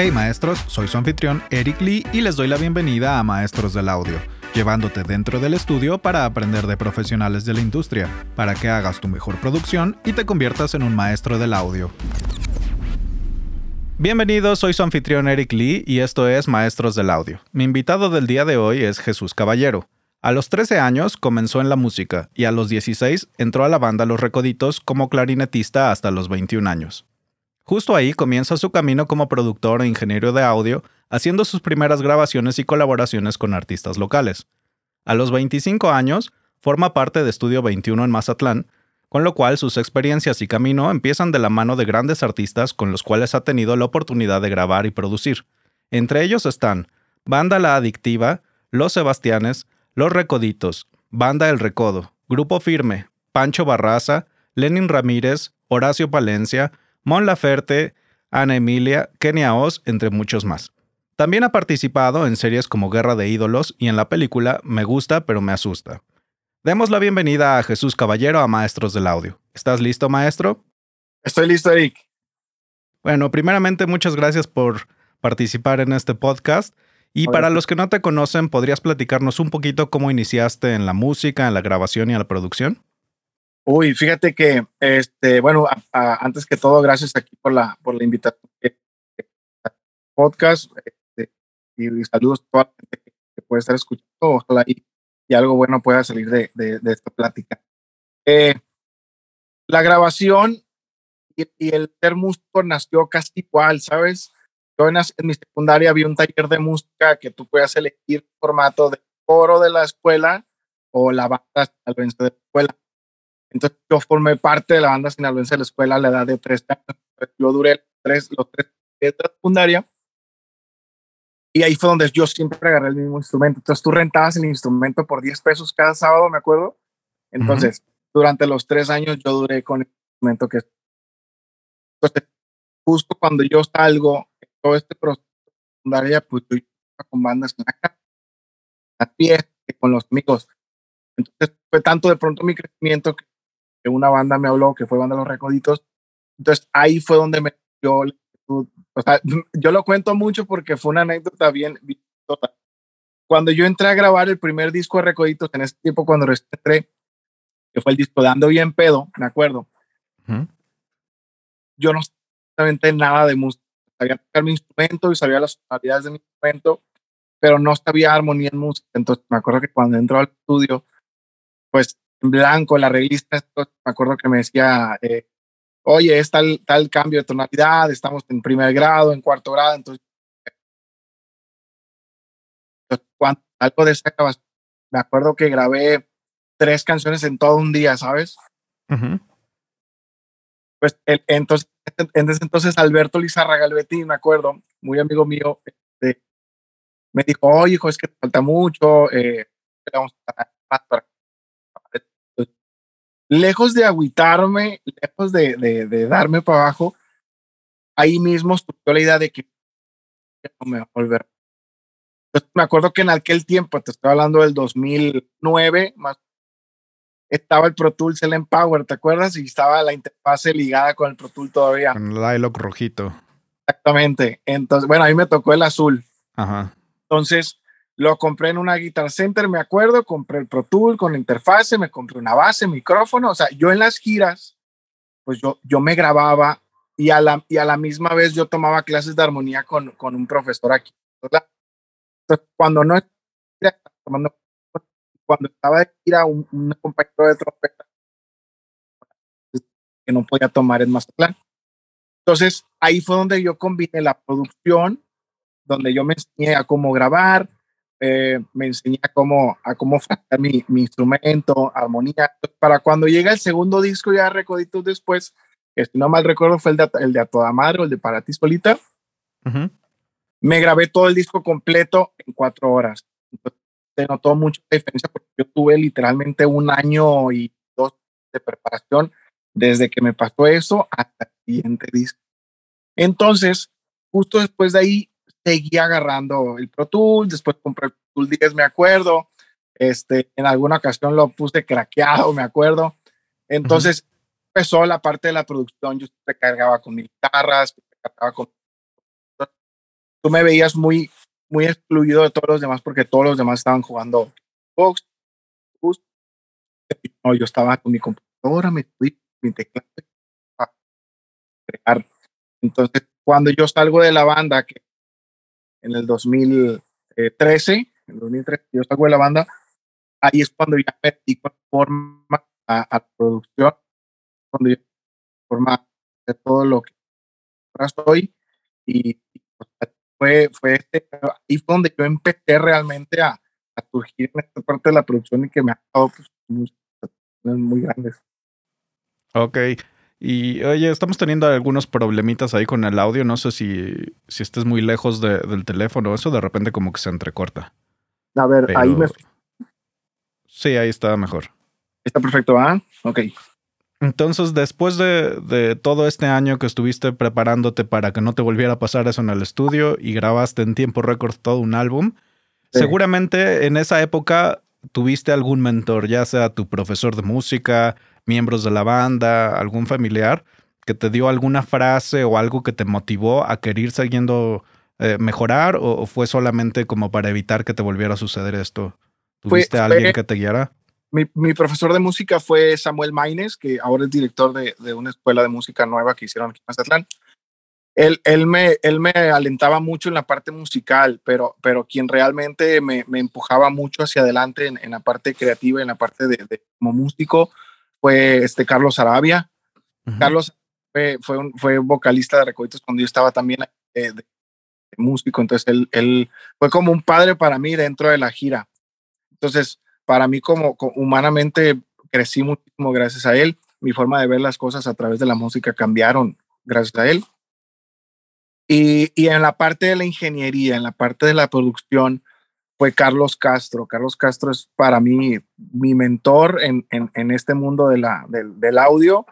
Hey maestros, soy su anfitrión Eric Lee y les doy la bienvenida a Maestros del Audio, llevándote dentro del estudio para aprender de profesionales de la industria, para que hagas tu mejor producción y te conviertas en un maestro del audio. Bienvenidos, soy su anfitrión Eric Lee y esto es Maestros del Audio. Mi invitado del día de hoy es Jesús Caballero. A los 13 años comenzó en la música y a los 16 entró a la banda Los Recoditos como clarinetista hasta los 21 años. Justo ahí comienza su camino como productor e ingeniero de audio, haciendo sus primeras grabaciones y colaboraciones con artistas locales. A los 25 años, forma parte de Estudio 21 en Mazatlán, con lo cual sus experiencias y camino empiezan de la mano de grandes artistas con los cuales ha tenido la oportunidad de grabar y producir. Entre ellos están Banda La Adictiva, Los Sebastianes, Los Recoditos, Banda El Recodo, Grupo Firme, Pancho Barraza, Lenin Ramírez, Horacio Palencia, Mon Laferte, Ana Emilia, Kenia Oz, entre muchos más. También ha participado en series como Guerra de Ídolos y en la película Me gusta pero me asusta. Demos la bienvenida a Jesús Caballero a Maestros del Audio. ¿Estás listo, maestro? Estoy listo, Eric. Bueno, primeramente muchas gracias por participar en este podcast. Y para los que no te conocen, ¿podrías platicarnos un poquito cómo iniciaste en la música, en la grabación y en la producción? Uy, fíjate que, este, bueno, antes que todo, gracias aquí por la, por la invitación podcast este, y, saludos a toda la gente que, puede estar escuchando. Ojalá y, algo bueno pueda salir de, de, esta plática. Eh, la grabación y, el ser músico nació casi igual, ¿sabes? Yo en, mi secundaria había un taller de música que tú puedas elegir formato de coro de la escuela o la banda de la escuela entonces yo formé parte de la banda sinaloense de la escuela a la edad de tres años. Yo duré tres, los tres de la secundaria y ahí fue donde yo siempre agarré el mismo instrumento. Entonces tú rentabas el instrumento por 10 pesos cada sábado, me acuerdo. Entonces, durante los tres años yo duré con el instrumento que... Entonces, justo cuando yo salgo, todo este proceso de secundaria, pues yo con bandas en la casa, a pie, con los amigos. Entonces fue tanto de pronto mi crecimiento que una banda me habló, que fue Banda Los Recoditos. Entonces ahí fue donde me yo, o sea, yo lo cuento mucho porque fue una anécdota bien, Cuando yo entré a grabar el primer disco de Recoditos, en ese tiempo cuando entré, que fue el disco Dando Bien Pedo, me acuerdo, yo no sabía nada de música. Sabía tocar mi instrumento y sabía las sonoridades de mi instrumento, pero no sabía armonía en música. Entonces me acuerdo que cuando entró al estudio, pues blanco, la revista, me acuerdo que me decía, eh, oye, es tal, tal cambio de tonalidad, estamos en primer grado, en cuarto grado, entonces, cuando, algo de esa me acuerdo que grabé tres canciones en todo un día, ¿sabes? Pues entonces, entonces Alberto Lizarraga Galvetti, me acuerdo, muy amigo mío, este, me dijo, oye, hijo, es que te falta mucho, eh, vamos a para lejos de agüitarme, lejos de, de, darme para abajo, ahí mismo surgió la idea de que no me va a volver. Entonces, me acuerdo que en aquel tiempo, te estoy hablando del 2009, más estaba el Pro Tools, el Empower, ¿te acuerdas? Y estaba la interfase ligada con el Pro Tool todavía. Con el iLock rojito. Exactamente. Entonces, bueno, a mí me tocó el azul. Ajá. Entonces, lo compré en una Guitar Center, me acuerdo, compré el Pro Tool con la interfase, me compré una base, micrófono, o sea, yo en las giras, pues yo, yo me grababa y a, la, y a la misma vez yo tomaba clases de armonía con, con un profesor aquí. Entonces, cuando no cuando estaba de gira, un, un compañero de trompeta que no podía tomar en Mazatlán. Entonces, ahí fue donde yo combiné la producción, donde yo me enseñé a cómo grabar, eh, me enseñé a cómo, a cómo mi, mi, instrumento, armonía. Para cuando llega el segundo disco, ya recoditos después, que si no mal recuerdo fue el de, el de A Toda Madre o el de Para Ti Solita, me grabé todo el disco completo en cuatro horas. Entonces, se notó mucha diferencia porque yo tuve literalmente un año y dos de preparación desde que me pasó eso hasta el siguiente disco. Entonces, justo después de ahí seguí agarrando el Pro Tools, después compré el Pro Tool 10, me acuerdo. Este, en alguna ocasión lo puse craqueado, me acuerdo. Entonces empezó la parte de la producción, yo siempre cargaba con mis guitarras, cargaba con... tú me veías muy, muy excluido de todos los demás porque todos los demás estaban jugando box. No, yo estaba con mi computadora, mi, mi teclado crear. Entonces, cuando yo salgo de la banda, que en el 2013, en el 2013 yo salgo de la banda, ahí es cuando ya me di forma a, a, producción, cuando yo forma de todo lo que ahora soy y, fue, fue este, ahí fue donde yo empecé realmente a, a surgir en esta parte de la producción y que me ha dado pues, muy, muy grandes. Ok. Y oye, estamos teniendo algunos problemitas ahí con el audio. No sé si, si estés muy lejos de, del teléfono. Eso de repente como que se entrecorta. A ver, Pero... ahí me. Sí, ahí está mejor. Está perfecto, ¿ah? Ok. Entonces, después de, de, todo este año que estuviste preparándote para que no te volviera a pasar eso en el estudio y grabaste en tiempo récord todo un álbum, sí. seguramente en esa época tuviste algún mentor, ya sea tu profesor de música, miembros de la banda, algún familiar que te dio alguna frase o algo que te motivó a querer siguiendo eh, mejorar o, o, fue solamente como para evitar que te volviera a suceder esto? ¿Tuviste fue, alguien fue, que te guiara? Mi, mi, profesor de música fue Samuel Maines, que ahora es director de, de, una escuela de música nueva que hicieron aquí en Mazatlán. Él, él, me, él me alentaba mucho en la parte musical, pero, pero quien realmente me, me empujaba mucho hacia adelante en, en, la parte creativa, en la parte de, de como músico, fue este Carlos Arabia. Uh -huh. Carlos fue, fue, un, fue vocalista de Recoditos cuando yo estaba también de, de, de, músico, entonces él, él fue como un padre para mí dentro de la gira. Entonces, para mí como, como, humanamente crecí muchísimo gracias a él. Mi forma de ver las cosas a través de la música cambiaron gracias a él. Y, y en la parte de la ingeniería, en la parte de la producción, fue Carlos Castro. Carlos Castro es para mí mi mentor en, en, este mundo de la, del, del, audio,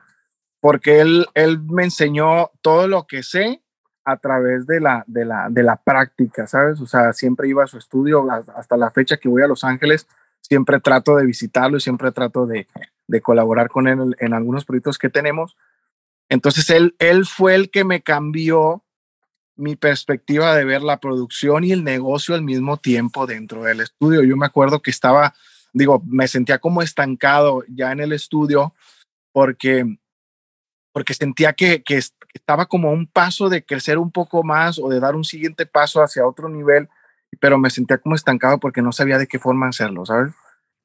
porque él, él me enseñó todo lo que sé a través de la, de, la, de la práctica, ¿sabes? O sea, siempre iba a su estudio, hasta la fecha que voy a Los Ángeles, siempre trato de visitarlo y siempre trato de, de colaborar con él en, en, algunos proyectos que tenemos. Entonces, él, él fue el que me cambió mi perspectiva de ver la producción y el negocio al mismo tiempo dentro del estudio. Yo me acuerdo que estaba, digo, me sentía como estancado ya en el estudio porque, porque sentía que, que estaba como un paso de crecer un poco más o de dar un siguiente paso hacia otro nivel, pero me sentía como estancado porque no sabía de qué forma hacerlo, ¿sabes?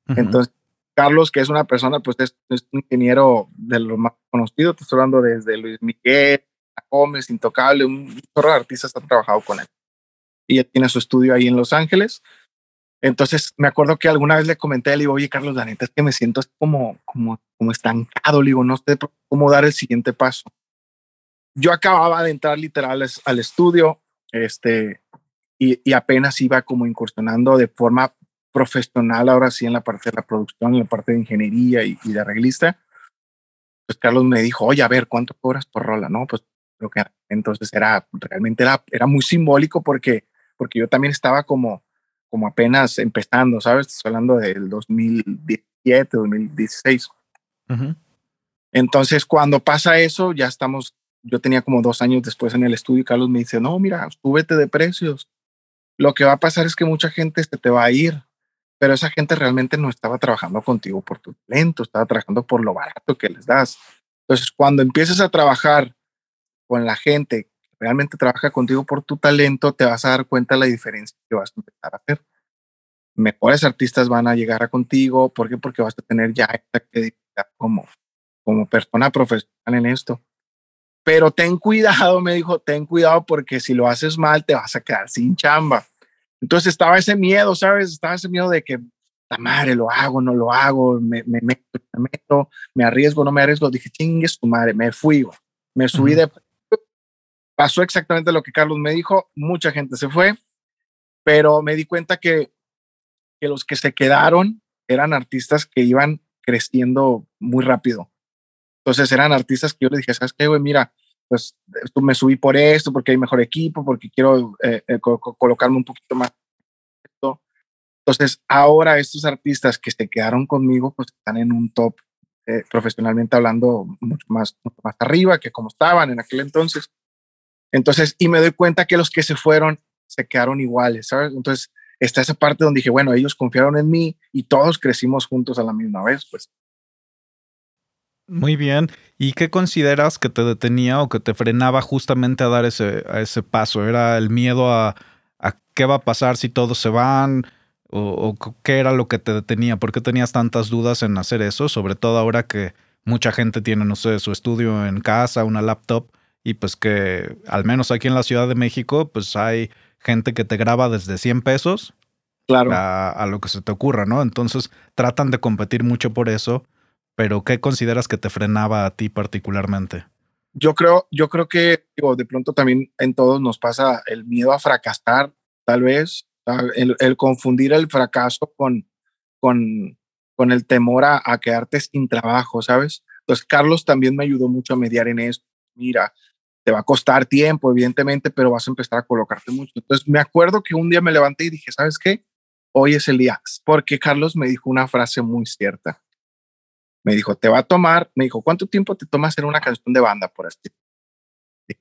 Uh -huh. Entonces, Carlos, que es una persona, pues es, es un ingeniero de los más conocidos, te estoy hablando desde Luis Miguel, Gómez, Intocable, un chorro de artistas han trabajado con él. Y él tiene su estudio ahí en Los Ángeles. Entonces me acuerdo que alguna vez le comenté, le digo, oye Carlos, la neta es que me siento como, como, como estancado, le digo, no sé cómo dar el siguiente paso. Yo acababa de entrar literal al estudio, este, y, y apenas iba como incursionando de forma profesional ahora sí en la parte de la producción, en la parte de ingeniería y, y de arreglista. Pues Carlos me dijo, oye, a ver, ¿cuánto cobras por rola? No, pues lo que entonces era realmente era, era muy simbólico porque, porque yo también estaba como, como apenas empezando, ¿sabes? Estoy hablando del 2017, 2016. Uh -huh. Entonces, cuando pasa eso, ya estamos, yo tenía como dos años después en el estudio y Carlos me dice, no, mira, súbete de precios. Lo que va a pasar es que mucha gente se te va a ir, pero esa gente realmente no estaba trabajando contigo por tu talento, estaba trabajando por lo barato que les das. Entonces, cuando empieces a trabajar con la gente que realmente trabaja contigo por tu talento, te vas a dar cuenta de la diferencia que vas a empezar a hacer. Mejores artistas van a llegar a contigo, ¿por qué? Porque vas a tener ya esta credibilidad como, como persona profesional en esto. Pero ten cuidado, me dijo, ten cuidado porque si lo haces mal te vas a quedar sin chamba. Entonces estaba ese miedo, ¿sabes? Estaba ese miedo de que, la madre, lo hago, no lo hago, me, me, meto, me meto, me arriesgo, no me arriesgo. Dije, chingues tu madre, me fui, me subí uh -huh. de pasó exactamente lo que Carlos me dijo, mucha gente se fue, pero me di cuenta que, que los que se quedaron eran artistas que iban creciendo muy rápido. Entonces eran artistas que yo le dije, ¿sabes qué, güey? Mira, pues me subí por esto, porque hay mejor equipo, porque quiero eh, eh, co colocarme un poquito más. Entonces, ahora estos artistas que se quedaron conmigo, pues están en un top, eh, profesionalmente hablando, mucho más, mucho más arriba que como estaban en aquel entonces. Entonces, y me doy cuenta que los que se fueron se quedaron iguales, ¿sabes? Entonces, está esa parte donde dije, bueno, ellos confiaron en mí y todos crecimos juntos a la misma vez, pues. Muy bien. ¿Y qué consideras que te detenía o que te frenaba justamente a dar ese, a ese paso? ¿Era el miedo a, qué va a pasar si todos se van? ¿O, qué era lo que te detenía? ¿Por qué tenías tantas dudas en hacer eso? Sobre todo ahora que mucha gente tiene, no sé, su estudio en casa, una laptop, y pues que al menos aquí en la Ciudad de México, pues hay gente que te graba desde 100 pesos claro. a, lo que se te ocurra, ¿no? Entonces tratan de competir mucho por eso, pero ¿qué consideras que te frenaba a ti particularmente? Yo creo, yo creo que de pronto también en todos nos pasa el miedo a fracasar, tal vez, el, confundir el fracaso con, con, con el temor a, quedarte sin trabajo, ¿sabes? Entonces, Carlos también me ayudó mucho a mediar en eso. Mira, te va a costar tiempo, evidentemente, pero vas a empezar a colocarte mucho. Entonces, me acuerdo que un día me levanté y dije, ¿sabes qué? Hoy es el día, porque Carlos me dijo una frase muy cierta. Me dijo, te va a tomar, me dijo, ¿cuánto tiempo te toma hacer una canción de banda por así?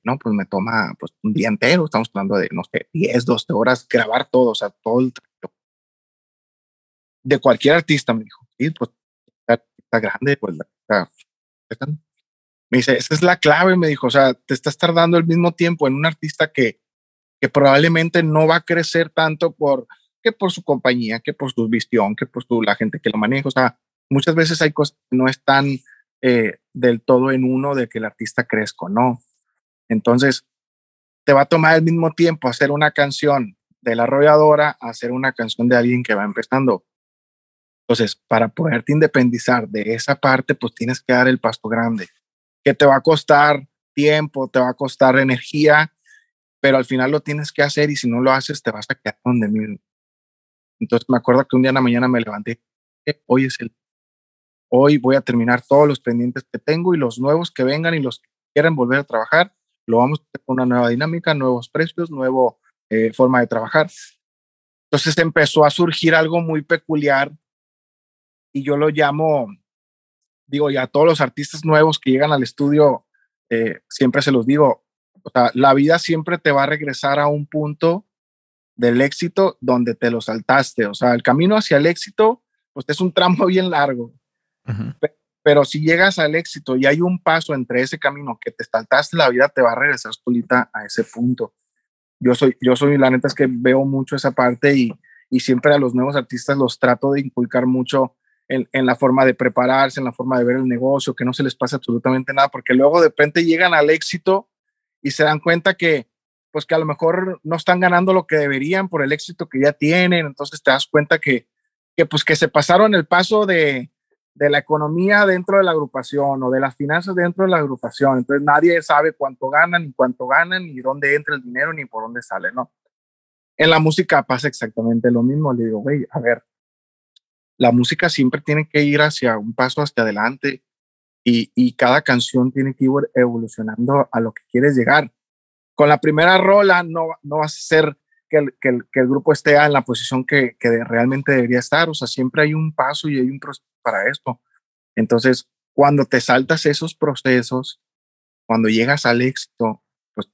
no, pues me toma pues, un día entero, estamos hablando de, no sé, 10, 12 horas, grabar todo, o sea, todo el De cualquier artista, me dijo, sí, pues está grande, pues me dice, esa es la clave, me dijo, o sea, te estás tardando el mismo tiempo en un artista que, que probablemente no va a crecer tanto por que por su compañía, que por su visión, que por su, la gente que lo maneja, o sea, muchas veces hay cosas que no están eh, del todo en uno de que el artista crezca, ¿no? Entonces, te va a tomar el mismo tiempo hacer una canción de la arrolladora a hacer una canción de alguien que va empezando. Entonces, para poderte independizar de esa parte, pues tienes que dar el paso grande, que te va a costar tiempo, te va a costar energía, pero al final lo tienes que hacer y si no lo haces, te vas a quedar donde mismo. Entonces, me acuerdo que un día en la mañana me levanté, eh, hoy es el, hoy voy a terminar todos los pendientes que tengo y los nuevos que vengan y los que quieran volver a trabajar, lo vamos a hacer con una nueva dinámica, nuevos precios, nueva eh, forma de trabajar. Entonces empezó a surgir algo muy peculiar y yo lo llamo, digo, ya a todos los artistas nuevos que llegan al estudio, eh, siempre se los digo, o sea, la vida siempre te va a regresar a un punto del éxito donde te lo saltaste. O sea, el camino hacia el éxito, pues es un tramo bien largo. Pero si llegas al éxito y hay un paso entre ese camino que te saltaste, la vida te va a regresar solita a ese punto. Yo soy, yo soy, la neta es que veo mucho esa parte y, y siempre a los nuevos artistas los trato de inculcar mucho en, en, la forma de prepararse, en la forma de ver el negocio, que no se les pase absolutamente nada, porque luego de repente llegan al éxito y se dan cuenta que, pues que a lo mejor no están ganando lo que deberían por el éxito que ya tienen, entonces te das cuenta que, que pues que se pasaron el paso de, de la economía dentro de la agrupación o de las finanzas dentro de la agrupación. Entonces nadie sabe cuánto ganan, ni cuánto ganan, ni dónde entra el dinero, ni por dónde sale, ¿no? En la música pasa exactamente lo mismo. Le digo, güey, a ver, la música siempre tiene que ir hacia un paso hacia adelante y, y cada canción tiene que ir evolucionando a lo que quieres llegar. Con la primera rola no, no vas a ser que el, que, el, que el, grupo esté en la posición que, que realmente debería estar. O sea, siempre hay un paso y hay un proceso para esto. Entonces, cuando te saltas esos procesos, cuando llegas al éxito, pues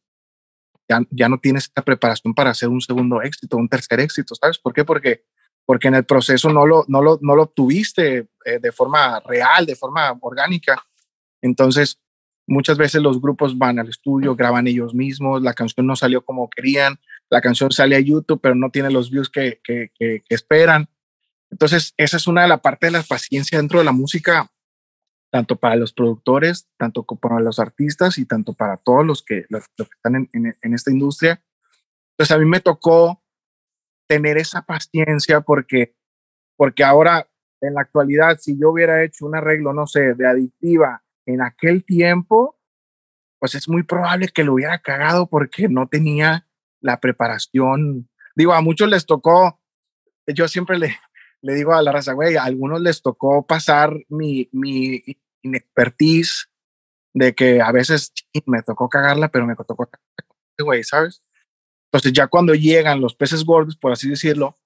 ya, ya no tienes esta preparación para hacer un segundo éxito, un tercer éxito, ¿sabes? ¿Por qué? Porque, porque en el proceso no lo, no lo, no lo obtuviste eh, de forma real, de forma orgánica. Entonces, muchas veces los grupos van al estudio, graban ellos mismos, la canción no salió como querían, la canción sale a YouTube, pero no tiene los views que, que, esperan. Entonces, esa es una de la parte de la paciencia dentro de la música, tanto para los productores, tanto para los artistas y tanto para todos los que, los, están en, en, esta industria. Entonces, a mí me tocó tener esa paciencia porque, porque ahora, en la actualidad, si yo hubiera hecho un arreglo, no sé, de adictiva en aquel tiempo, pues es muy probable que lo hubiera cagado porque no tenía la preparación. Digo, a muchos les tocó, yo siempre le, le digo a la raza, güey, a algunos les tocó pasar mi, mi inexpertise de que a veces me tocó cagarla, pero me tocó güey, ¿sabes? Entonces ya cuando llegan los peces gordos, por así decirlo,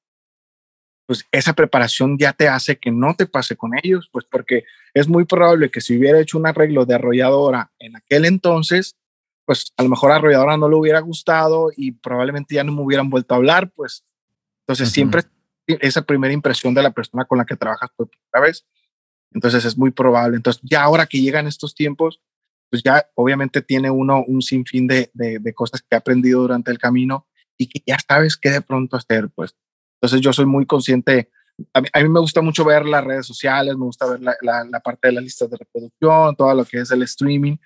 pues esa preparación ya te hace que no te pase con ellos, pues porque es muy probable que si hubiera hecho un arreglo de arrolladora en aquel entonces, pues a lo mejor a Arrolladora no le hubiera gustado y probablemente ya no me hubieran vuelto a hablar, pues entonces siempre esa primera impresión de la persona con la que trabajas por primera vez. Entonces es muy probable. Entonces ya ahora que llegan estos tiempos, pues ya obviamente tiene uno un sinfín de, de, cosas que ha aprendido durante el camino y que ya sabes qué de pronto hacer, pues. Entonces yo soy muy consciente, a mí, me gusta mucho ver las redes sociales, me gusta ver la, la, parte de las listas de reproducción, todo lo que es el streaming.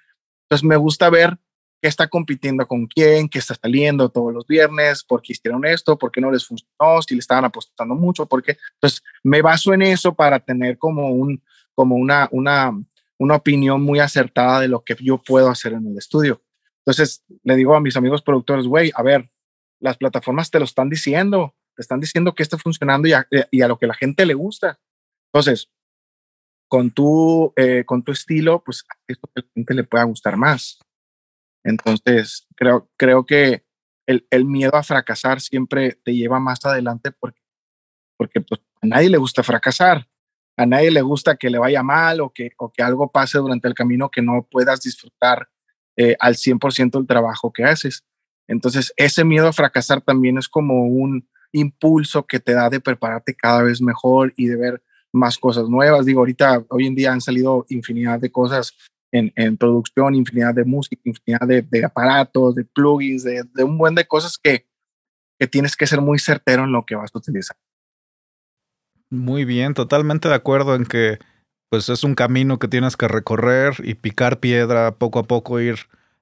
Entonces me gusta ver qué está compitiendo con quién, qué está saliendo todos los viernes, por qué hicieron esto, por qué no les funcionó, si le estaban apostando mucho, porque entonces me baso en eso para tener como un como una una una opinión muy acertada de lo que yo puedo hacer en el estudio. Entonces le digo a mis amigos productores, güey, a ver, las plataformas te lo están diciendo, te están diciendo que está funcionando y a, y a lo que la gente le gusta. Entonces, con tu, eh, con tu estilo, pues esto que la gente le pueda gustar más. Entonces, creo, creo que el, el, miedo a fracasar siempre te lleva más adelante porque, porque pues, a nadie le gusta fracasar. A nadie le gusta que le vaya mal o que, o que algo pase durante el camino que no puedas disfrutar eh, al 100% el trabajo que haces. Entonces, ese miedo a fracasar también es como un impulso que te da de prepararte cada vez mejor y de ver más cosas nuevas. Digo, ahorita, hoy en día han salido infinidad de cosas en, producción, infinidad de música, infinidad de, aparatos, de plugins, de, un buen de cosas que, que tienes que ser muy certero en lo que vas a utilizar. Muy bien, totalmente de acuerdo en que pues es un camino que tienes que recorrer y picar piedra poco a poco, ir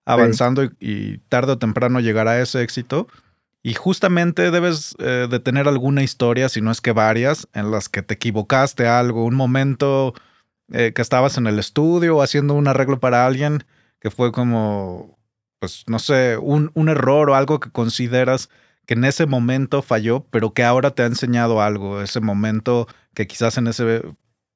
avanzando y, tarde o temprano llegar a ese éxito. Y justamente debes eh, de tener alguna historia, si no es que varias, en las que te equivocaste algo, un momento eh, que estabas en el estudio haciendo un arreglo para alguien que fue como, pues no sé, un, un error o algo que consideras que en ese momento falló, pero que ahora te ha enseñado algo, ese momento que quizás en ese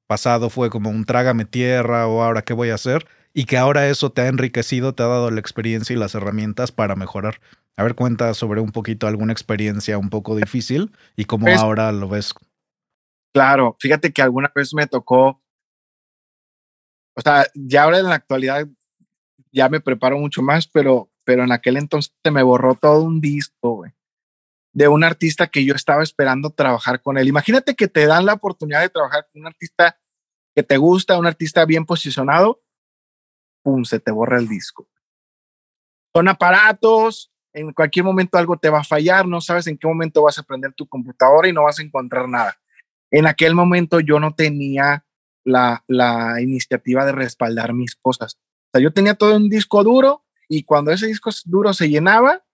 pasado fue como un trágame tierra o ahora qué voy a hacer, y que ahora eso te ha enriquecido, te ha dado la experiencia y las herramientas para mejorar. A ver, cuenta sobre un poquito alguna experiencia un poco difícil y cómo pues ahora lo ves. Claro, fíjate que alguna vez me tocó o sea, ya ahora en la actualidad ya me preparo mucho más, pero, pero en aquel entonces me borró todo un disco, güey, de un artista que yo estaba esperando trabajar con él. Imagínate que te dan la oportunidad de trabajar con un artista que te gusta, un artista bien posicionado, pum, se te borra el disco. Son aparatos, en cualquier momento algo te va a fallar, no sabes en qué momento vas a prender tu computadora y no vas a encontrar nada. En aquel momento yo no tenía la, la iniciativa de respaldar mis cosas. O sea, yo tenía todo un disco duro y cuando ese disco duro se llenaba,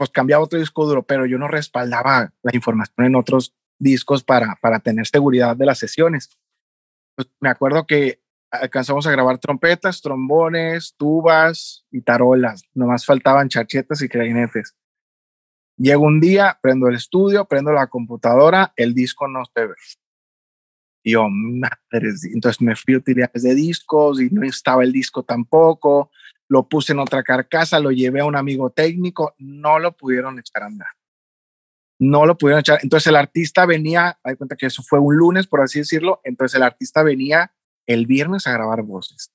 pues cambiaba otro disco duro, pero yo no respaldaba la información en otros discos para, para tener seguridad de las sesiones. Pues me acuerdo que alcanzamos a grabar trompetas, trombones, tubas y tarolas. Nomás faltaban charchetas y clarinetes. Llega un día, prendo el estudio, prendo la computadora, el disco no se ve. Y yo, madres, entonces me fui a utilidades de discos y no estaba el disco tampoco. Lo puse en otra carcasa, lo llevé a un amigo técnico, no lo pudieron echar a andar. No lo pudieron echar. Entonces el artista venía, hay cuenta que eso fue un lunes, por así decirlo. Entonces el artista venía el viernes a grabar voces.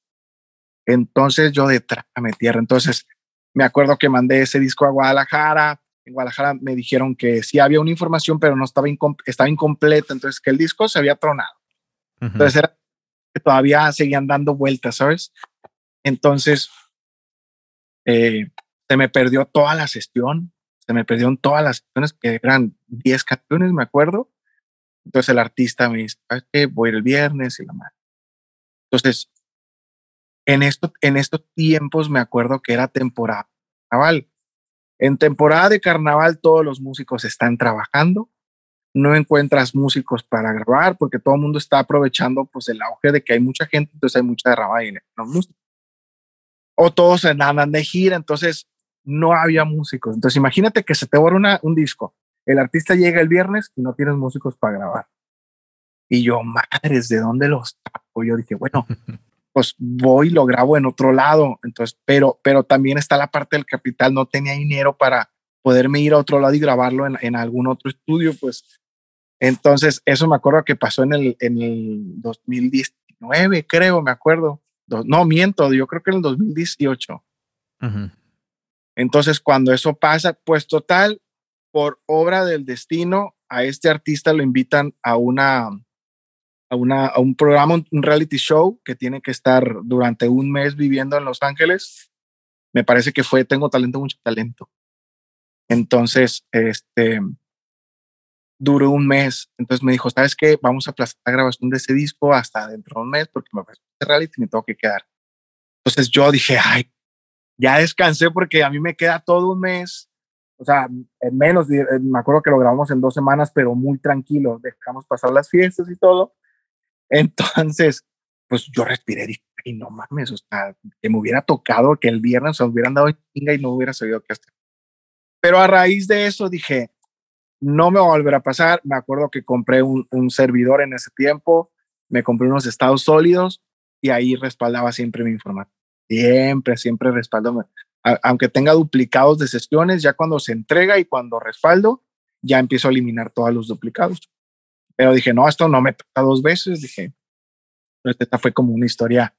Entonces yo detrás me tierra. Entonces me acuerdo que mandé ese disco a Guadalajara, en Guadalajara me dijeron que sí había una información, pero no estaba, estaba incompleta, entonces que el disco se había tronado. Entonces era que todavía seguían dando vueltas, ¿sabes? Entonces eh, se me perdió toda la sesión, se me perdieron todas las sesiones, que eran 10 canciones, me acuerdo. Entonces el artista me dice, ¿sabes qué? Voy el viernes y la madre. Entonces, en, esto, en estos tiempos me acuerdo que era temporada carnaval. En temporada de carnaval todos los músicos están trabajando, no encuentras músicos para grabar porque todo el mundo está aprovechando pues el auge de que hay mucha gente, entonces hay mucha derrama de dinero O todos andan de gira, entonces no había músicos. Entonces imagínate que se te borra un disco, el artista llega el viernes y no tienes músicos para grabar. Y yo, madres, ¿de dónde los tapo? Yo dije, bueno, pues voy y lo grabo en otro lado. Entonces, pero, pero también está la parte del capital, no tenía dinero para poderme ir a otro lado y grabarlo en, en algún otro estudio, pues. Entonces, eso me acuerdo que pasó en el, en el 2019, creo, me acuerdo. No, miento, yo creo que en el 2018. Entonces, cuando eso pasa, pues total, por obra del destino, a este artista lo invitan a una a, una, a un programa, un reality show que tiene que estar durante un mes viviendo en Los Ángeles. Me parece que fue Tengo Talento, Mucho Talento. Entonces, este, duró un mes. Entonces me dijo, ¿sabes qué? Vamos a aplazar la grabación de ese disco hasta dentro de un mes porque me parece reality y me tengo que quedar. Entonces yo dije, ay, ya descansé porque a mí me queda todo un mes. O sea, en menos, me acuerdo que lo grabamos en dos semanas, pero muy tranquilo. Dejamos pasar las fiestas y todo. Entonces, pues yo respiré y no mames, o sea, que me hubiera tocado que el viernes se hubieran dado chinga y no hubiera sabido qué hacer. Pero a raíz de eso dije, no me va a volver a pasar. Me acuerdo que compré un, servidor en ese tiempo, me compré unos estados sólidos y ahí respaldaba siempre mi información. Siempre, siempre respaldo. aunque tenga duplicados de sesiones, ya cuando se entrega y cuando respaldo, ya empiezo a eliminar todos los duplicados. Pero dije, no, esto no me toca dos veces. Dije, esta fue como una historia,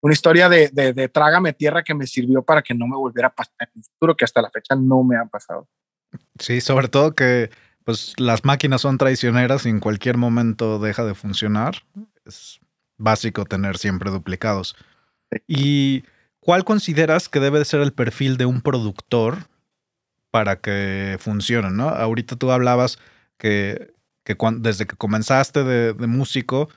una historia de, de, de trágame tierra que me sirvió para que no me volviera a pasar en el futuro, que hasta la fecha no me ha pasado. Sí, sobre todo que pues las máquinas son traicioneras y en cualquier momento deja de funcionar. Es básico tener siempre duplicados. ¿Y cuál consideras que debe ser el perfil de un productor para que funcione? ¿no? Ahorita tú hablabas que, que desde que comenzaste de, músico,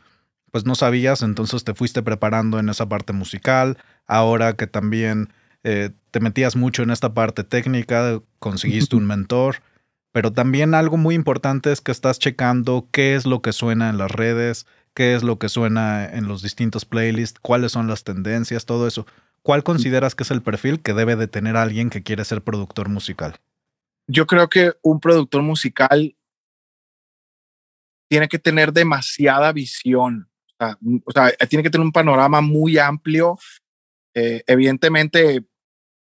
pues no sabías, entonces te fuiste preparando en esa parte musical. Ahora que también eh, te metías mucho en esta parte técnica, conseguiste un mentor, pero también algo muy importante es que estás checando qué es lo que suena en las redes, qué es lo que suena en los distintos playlists, cuáles son las tendencias, todo eso. ¿Cuál consideras que es el perfil que debe de tener alguien que quiere ser productor musical? Yo creo que un productor musical tiene que tener demasiada visión, o sea, tiene que tener un panorama muy amplio. Eh, evidentemente,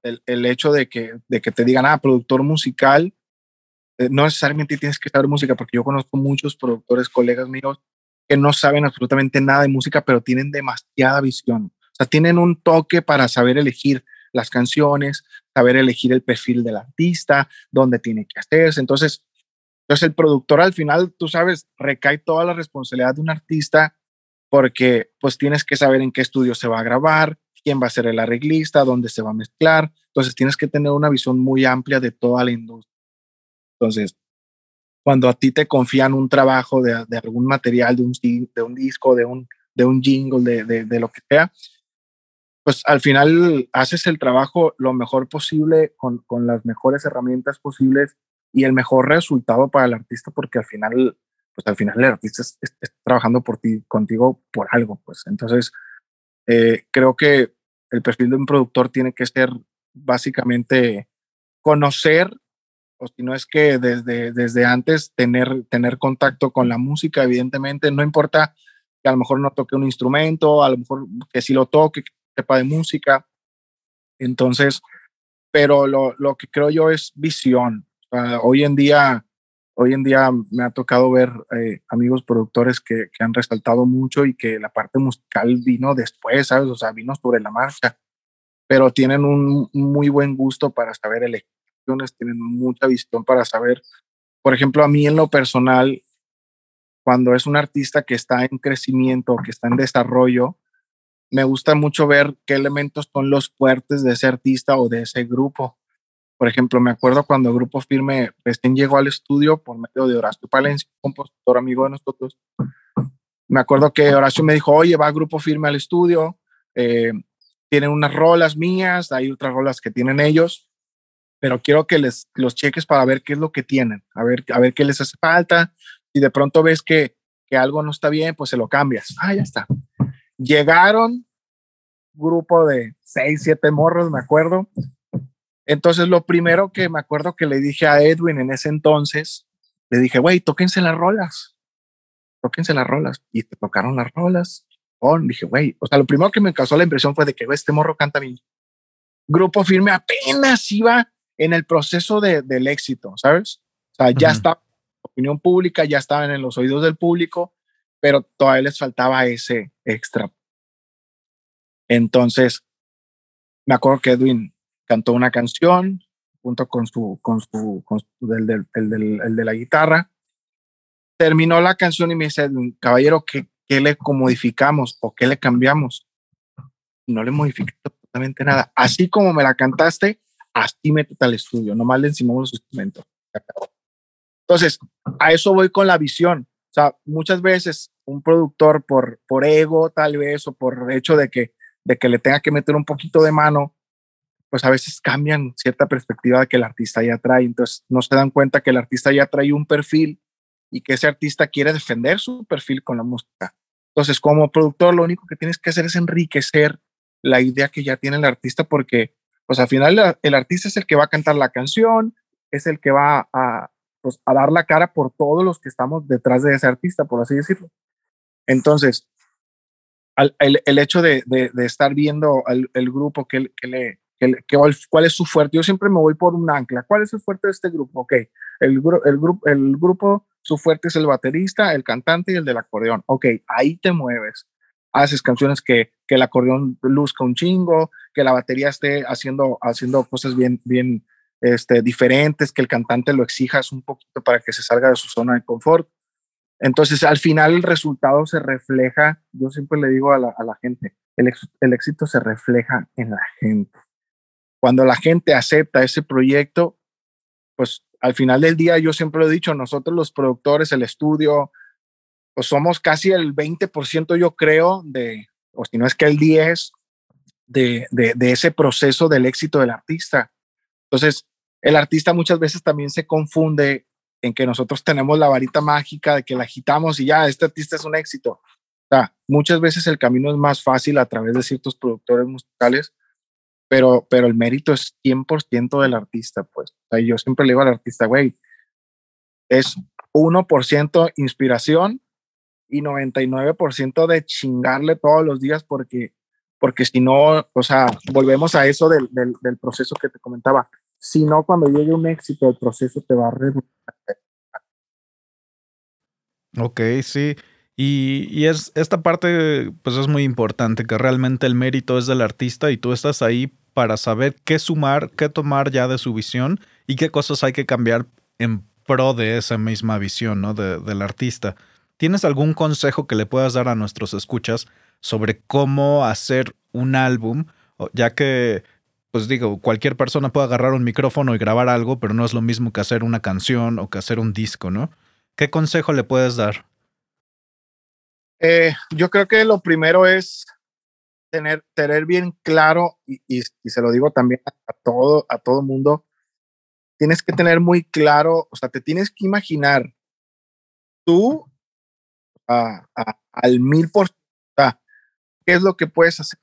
el, hecho de que, de que te digan, ah, productor musical, eh, no necesariamente tienes que saber música, porque yo conozco muchos productores, colegas míos, que no saben absolutamente nada de música, pero tienen demasiada visión. O sea, tienen un toque para saber elegir las canciones, saber elegir el perfil del artista, dónde tiene que hacerse. Entonces, entonces el productor al final, tú sabes, recae toda la responsabilidad de un artista porque pues tienes que saber en qué estudio se va a grabar, quién va a ser el arreglista, dónde se va a mezclar. Entonces tienes que tener una visión muy amplia de toda la industria. Entonces, cuando a ti te confían un trabajo de, algún material, de un, de un disco, de un, de un jingle, de, de, lo que sea, pues al final haces el trabajo lo mejor posible, con, con las mejores herramientas posibles y el mejor resultado para el artista, porque al final, pues al final el artista está trabajando por ti, contigo por algo, pues. Entonces eh, creo que el perfil de un productor tiene que ser básicamente conocer, o si no es que desde, desde antes tener, tener contacto con la música, evidentemente, no importa que a lo mejor no toque un instrumento, a lo mejor que sí lo toque, que sepa de música. Entonces, pero lo, lo que creo yo es visión. hoy en día hoy en día me ha tocado ver eh, amigos productores que, que, han resaltado mucho y que la parte musical vino después, ¿sabes? O sea, vino sobre la marcha, pero tienen un muy buen gusto para saber elecciones, tienen mucha visión para saber, por ejemplo, a mí en lo personal, cuando es un artista que está en crecimiento, que está en desarrollo, me gusta mucho ver qué elementos son los fuertes de ese artista o de ese grupo. Por ejemplo, me acuerdo cuando el Grupo Firme recién llegó al estudio por medio de Horacio Palencia, compositor amigo de nosotros. Me acuerdo que Horacio me dijo, oye, va Grupo Firme al estudio, eh, tienen unas rolas mías, hay otras rolas que tienen ellos, pero quiero que les los cheques para ver qué es lo que tienen, a ver, a ver qué les hace falta. Si de pronto ves que, que algo no está bien, pues se lo cambias. Ah, ya está. Llegaron, grupo de seis, siete morros, me acuerdo, entonces, lo primero que me acuerdo que le dije a Edwin en ese entonces, le dije, güey, tóquense las rolas, tóquense las rolas. Y te tocaron las rolas. Oh, dije, güey, o sea, lo primero que me causó la impresión fue de que este morro canta bien. Grupo firme apenas iba en el proceso de, del éxito, ¿sabes? O sea, ya estaba opinión pública, ya estaban en los oídos del público, pero todavía les faltaba ese extra. Entonces, me acuerdo que Edwin cantó una canción, junto con su, con su, con del, del, el, el de la guitarra. Terminó la canción y me dice, caballero, ¿qué, qué le modificamos o qué le cambiamos? No le modificé absolutamente nada. Así como me la cantaste, así métete al estudio, nomás le encimamos los instrumentos. Entonces, a eso voy con la visión. O sea, muchas veces un productor por, por ego tal vez o por hecho de que, de que le tenga que meter un poquito de mano, pues a veces cambian cierta perspectiva que el artista ya trae. Entonces no se dan cuenta que el artista ya trae un perfil y que ese artista quiere defender su perfil con la música. Entonces, como productor, lo único que tienes que hacer es enriquecer la idea que ya tiene el artista porque, pues al final el artista es el que va a cantar la canción, es el que va a, pues, a dar la cara por todos los que estamos detrás de ese artista, por así decirlo. Entonces, el, hecho de, estar viendo el, el grupo que, le, cuál es su fuerte. Yo siempre me voy por un ancla. ¿Cuál es el fuerte de este grupo? Ok, el, el, grupo, el grupo, su fuerte es el baterista, el cantante y el del acordeón. Ok, ahí te mueves. Haces canciones que, que el acordeón luzca un chingo, que la batería esté haciendo, haciendo cosas bien, bien este, diferentes, que el cantante lo exijas un poquito para que se salga de su zona de confort. Entonces, al final el resultado se refleja, yo siempre le digo a la, a la gente, el, el éxito se refleja en la gente. Cuando la gente acepta ese proyecto, pues al final del día, yo siempre lo he dicho, nosotros los productores, el estudio, pues somos casi el 20%, yo creo, de, o si no es que el 10%, de, de, ese proceso del éxito del artista. Entonces, el artista muchas veces también se confunde en que nosotros tenemos la varita mágica de que la agitamos y ya, este artista es un éxito. Muchas veces el camino es más fácil a través de ciertos productores musicales pero, pero el mérito es 100% del artista, pues. O yo siempre le digo al artista, güey, es 1% inspiración y 99% de chingarle todos los días porque, porque si no, o sea, volvemos a eso del, del, proceso que te comentaba. Si no, cuando llegue un éxito, el proceso te va a... Ok, sí. Y, y, es, esta parte pues es muy importante, que realmente el mérito es del artista y tú estás ahí para saber qué sumar, qué tomar ya de su visión y qué cosas hay que cambiar en pro de esa misma visión ¿no? de, del artista. ¿Tienes algún consejo que le puedas dar a nuestros escuchas sobre cómo hacer un álbum? Ya que, pues digo, cualquier persona puede agarrar un micrófono y grabar algo, pero no es lo mismo que hacer una canción o que hacer un disco, ¿no? ¿Qué consejo le puedes dar? Eh, yo creo que lo primero es tener, tener bien claro, y, y, se lo digo también a, todo, a todo mundo, tienes que tener muy claro, o sea, te tienes que imaginar tú al mil por ciento, qué es lo que puedes hacer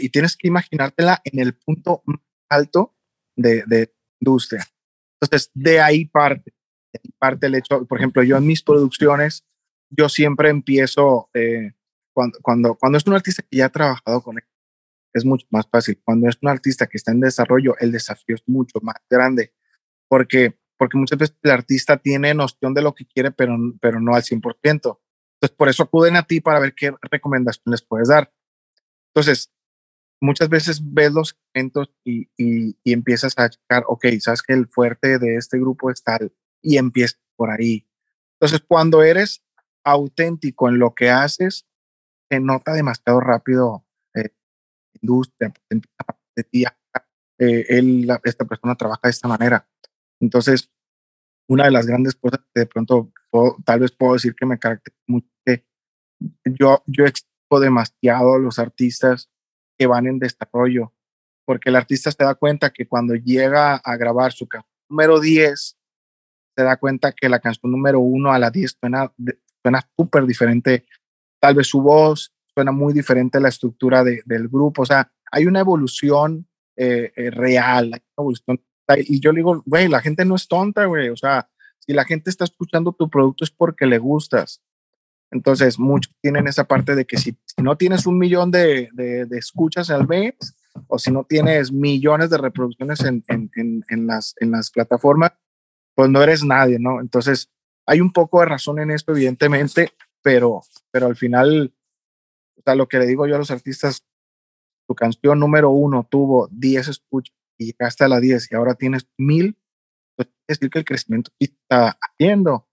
y tienes que imaginártela en el punto alto de, de industria. Entonces, de ahí parte, parte el hecho, por ejemplo, yo en mis producciones, yo siempre empiezo, eh, cuando, cuando, cuando es un artista que ya ha trabajado con él, es mucho más fácil. Cuando es un artista que está en desarrollo, el desafío es mucho más grande, porque, porque muchas veces el artista tiene noción de lo que quiere, pero, pero no al 100%. Entonces, por eso acuden a ti para ver qué recomendaciones les puedes dar. Entonces, muchas veces ves los eventos y, y, empiezas a checar, ok, sabes que el fuerte de este grupo es tal, y empiezas por ahí. Entonces, cuando eres auténtico en lo que haces, se nota demasiado rápido eh, industria, de ti, eh, esta persona trabaja de esta manera. Entonces, una de las grandes cosas que de pronto tal vez puedo decir que me caracteriza mucho, que yo, yo explico demasiado a los artistas que van en desarrollo, porque el artista se da cuenta que cuando llega a grabar su canción número 10, se da cuenta que la canción número 1 a la 10 suena, suena súper diferente. Tal vez su voz suena muy diferente a la estructura de, del grupo. O sea, hay una evolución eh, eh, real, hay una evolución. Y yo le digo, güey, la gente no es tonta, güey. O sea, si la gente está escuchando tu producto es porque le gustas. Entonces, muchos tienen esa parte de que si, no tienes un millón de, de, escuchas al mes o si no tienes millones de reproducciones en, en, en, en, las, en las plataformas, pues no eres nadie, ¿no? Entonces, hay un poco de razón en esto, evidentemente, pero, pero al final, o sea, lo que le digo yo a los artistas, tu canción número uno tuvo 10 escuchas y llegaste a la 10 y ahora tienes 1000, pues es decir que el crecimiento sí está haciendo.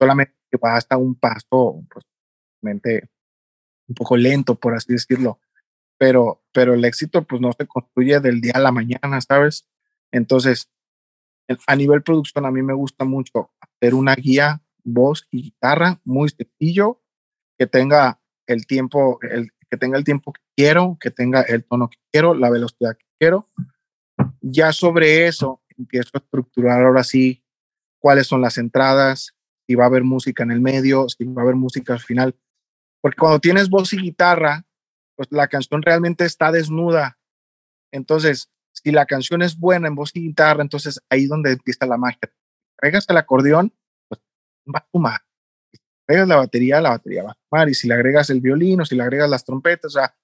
Solamente que va hasta un paso, pues, un poco lento, por así decirlo. Pero, pero el éxito, pues, no se construye del día a la mañana, ¿sabes? Entonces, a nivel producción, a mí me gusta mucho hacer una guía, voz y guitarra muy sencillo, que tenga el tiempo, el, que tenga el tiempo que quiero, que tenga el tono que quiero, la velocidad que quiero. Ya sobre eso empiezo a estructurar ahora sí cuáles son las entradas, si va a haber música en el medio, si va a haber música al final. Porque cuando tienes voz y guitarra, pues la canción realmente está desnuda. Entonces, si la canción es buena en voz y guitarra, entonces ahí es donde empieza la magia. Agregas el acordeón, pues va a sumar. Si agregas la batería, la batería va a sumar. Y si le agregas el violín o si le agregas las trompetas, o sea,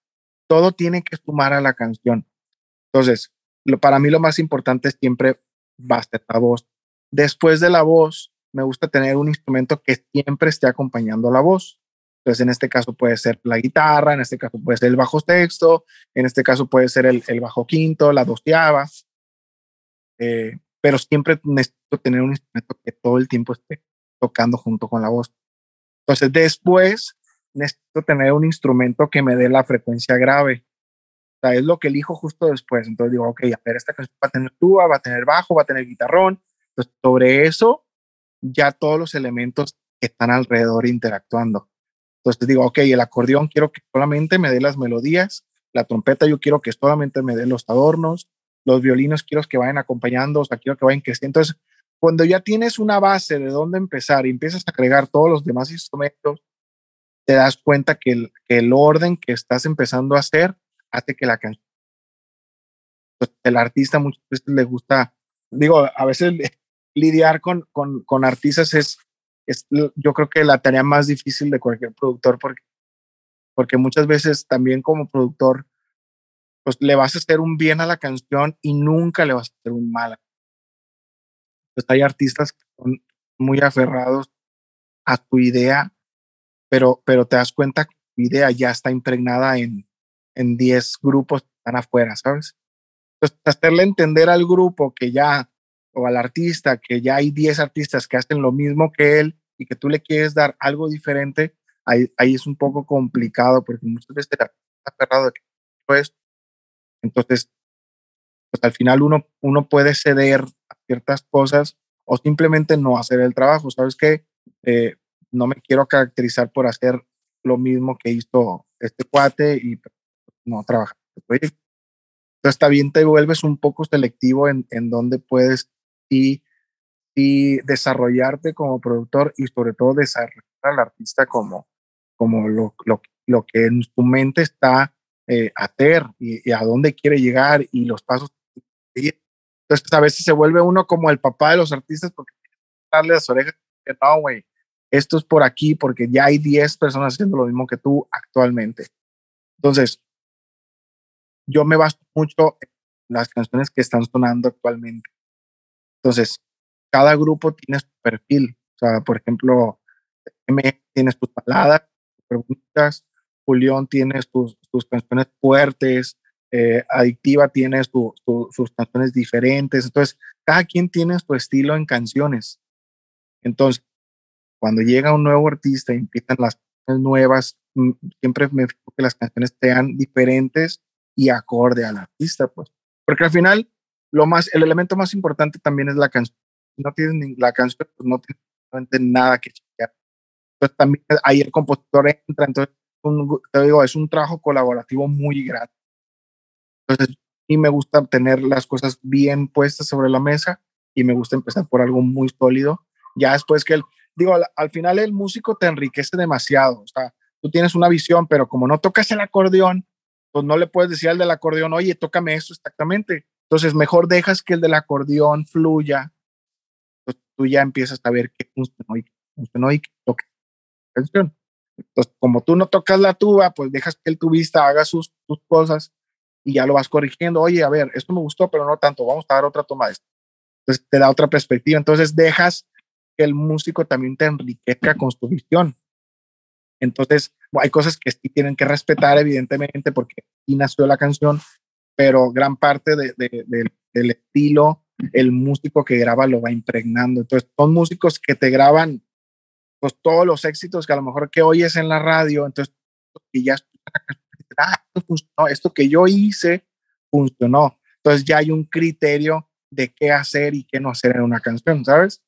todo tiene que sumar a la canción. Entonces, lo, para mí lo más importante es siempre va a la voz. Después de la voz, me gusta tener un instrumento que siempre esté acompañando la voz. Entonces, en este caso puede ser la guitarra, en este caso puede ser el bajo sexto, en este caso puede ser el, el bajo quinto, la doceava. Eh, pero siempre necesito tener un instrumento que todo el tiempo esté tocando junto con la voz. Entonces, después necesito tener un instrumento que me dé la frecuencia grave. Es lo que elijo justo después. Entonces digo, ok, a ver, esta canción va a tener tuba, va a tener bajo, va a tener guitarrón. Entonces, sobre eso, ya todos los elementos están alrededor interactuando. Entonces digo, ok, el acordeón quiero que solamente me dé las melodías, la trompeta yo quiero que solamente me dé los adornos, los violinos quiero que vayan acompañando, o sea, quiero que vayan creciendo. Entonces, cuando ya tienes una base de dónde empezar y empiezas a agregar todos los demás instrumentos, te das cuenta que el orden que estás empezando a hacer hace que la canción. el artista muchas veces le gusta, digo, a veces lidiar con, con, con artistas es es yo creo que la tarea más difícil de cualquier productor porque, porque muchas veces también como productor, pues le vas a hacer un bien a la canción y nunca le vas a hacer un mal. Pues hay artistas que son muy aferrados a tu idea, pero, pero te das cuenta que tu idea ya está impregnada en, en 10 grupos están afuera, ¿sabes? Entonces, hacerle entender al grupo que ya o al artista, que ya hay 10 artistas que hacen lo mismo que él y que tú le quieres dar algo diferente, ahí, ahí es un poco complicado porque muchas veces está cerrado de que esto. Entonces, pues al final uno, uno puede ceder a ciertas cosas o simplemente no hacer el trabajo. ¿Sabes qué? Eh, no me quiero caracterizar por hacer lo mismo que hizo este cuate y no trabajar en este proyecto. Entonces, también te vuelves un poco selectivo en, en dónde puedes y, y desarrollarte como productor y sobre todo desarrollar al artista como, como lo, lo, lo que en su mente está eh, a hacer y, a dónde quiere llegar y los pasos. Entonces a veces se vuelve uno como el papá de los artistas porque darle las orejas que no, güey, esto es por aquí porque ya hay 10 personas haciendo lo mismo que tú actualmente. Entonces, yo me baso mucho en las canciones que están sonando actualmente. Entonces, cada grupo tiene su perfil. O sea, por ejemplo, M tiene sus baladas preguntas, Julián tiene sus, sus canciones fuertes, eh, Adictiva tiene sus canciones diferentes. Entonces, cada quien tiene su estilo en canciones. Entonces, cuando llega un nuevo artista y empiezan las canciones nuevas, mm, siempre me fijo que las canciones sean diferentes y acorde al artista, pues. Porque al final, lo más, el elemento más importante también es la canción. No tienes la canción, pues no tienes nada que chequear. Entonces también ahí el compositor entra, entonces te digo, es un trabajo colaborativo muy grande. Entonces, y me gusta tener las cosas bien puestas sobre la mesa y me gusta empezar por algo muy sólido. Ya después que el, digo, al, al final el músico te enriquece demasiado. O sea, tú tienes una visión, pero como no tocas el acordeón, pues no le puedes decir al del acordeón, oye, tócame esto exactamente. Entonces, mejor dejas que el del acordeón fluya. Entonces, tú ya empiezas a ver qué funcionó y qué funcionó y qué toca. Entonces, como tú no tocas la tuba, pues dejas que el tubista haga sus, sus cosas y ya lo vas corrigiendo. Oye, a ver, esto me gustó, pero no tanto. Vamos a dar otra toma de esto. Entonces, te da otra perspectiva. Entonces, dejas que el músico también te enriquezca con su visión. Entonces, hay cosas que sí tienen que respetar, evidentemente, porque aquí nació la canción, pero gran parte de, de, del estilo, el músico que graba lo va impregnando. Entonces, son músicos que te graban pues todos los éxitos que a lo mejor que oyes en la radio, entonces y ya ah, esto funcionó, esto que yo hice funcionó. Entonces ya hay un criterio de qué hacer y qué no hacer en una canción, ¿sabes?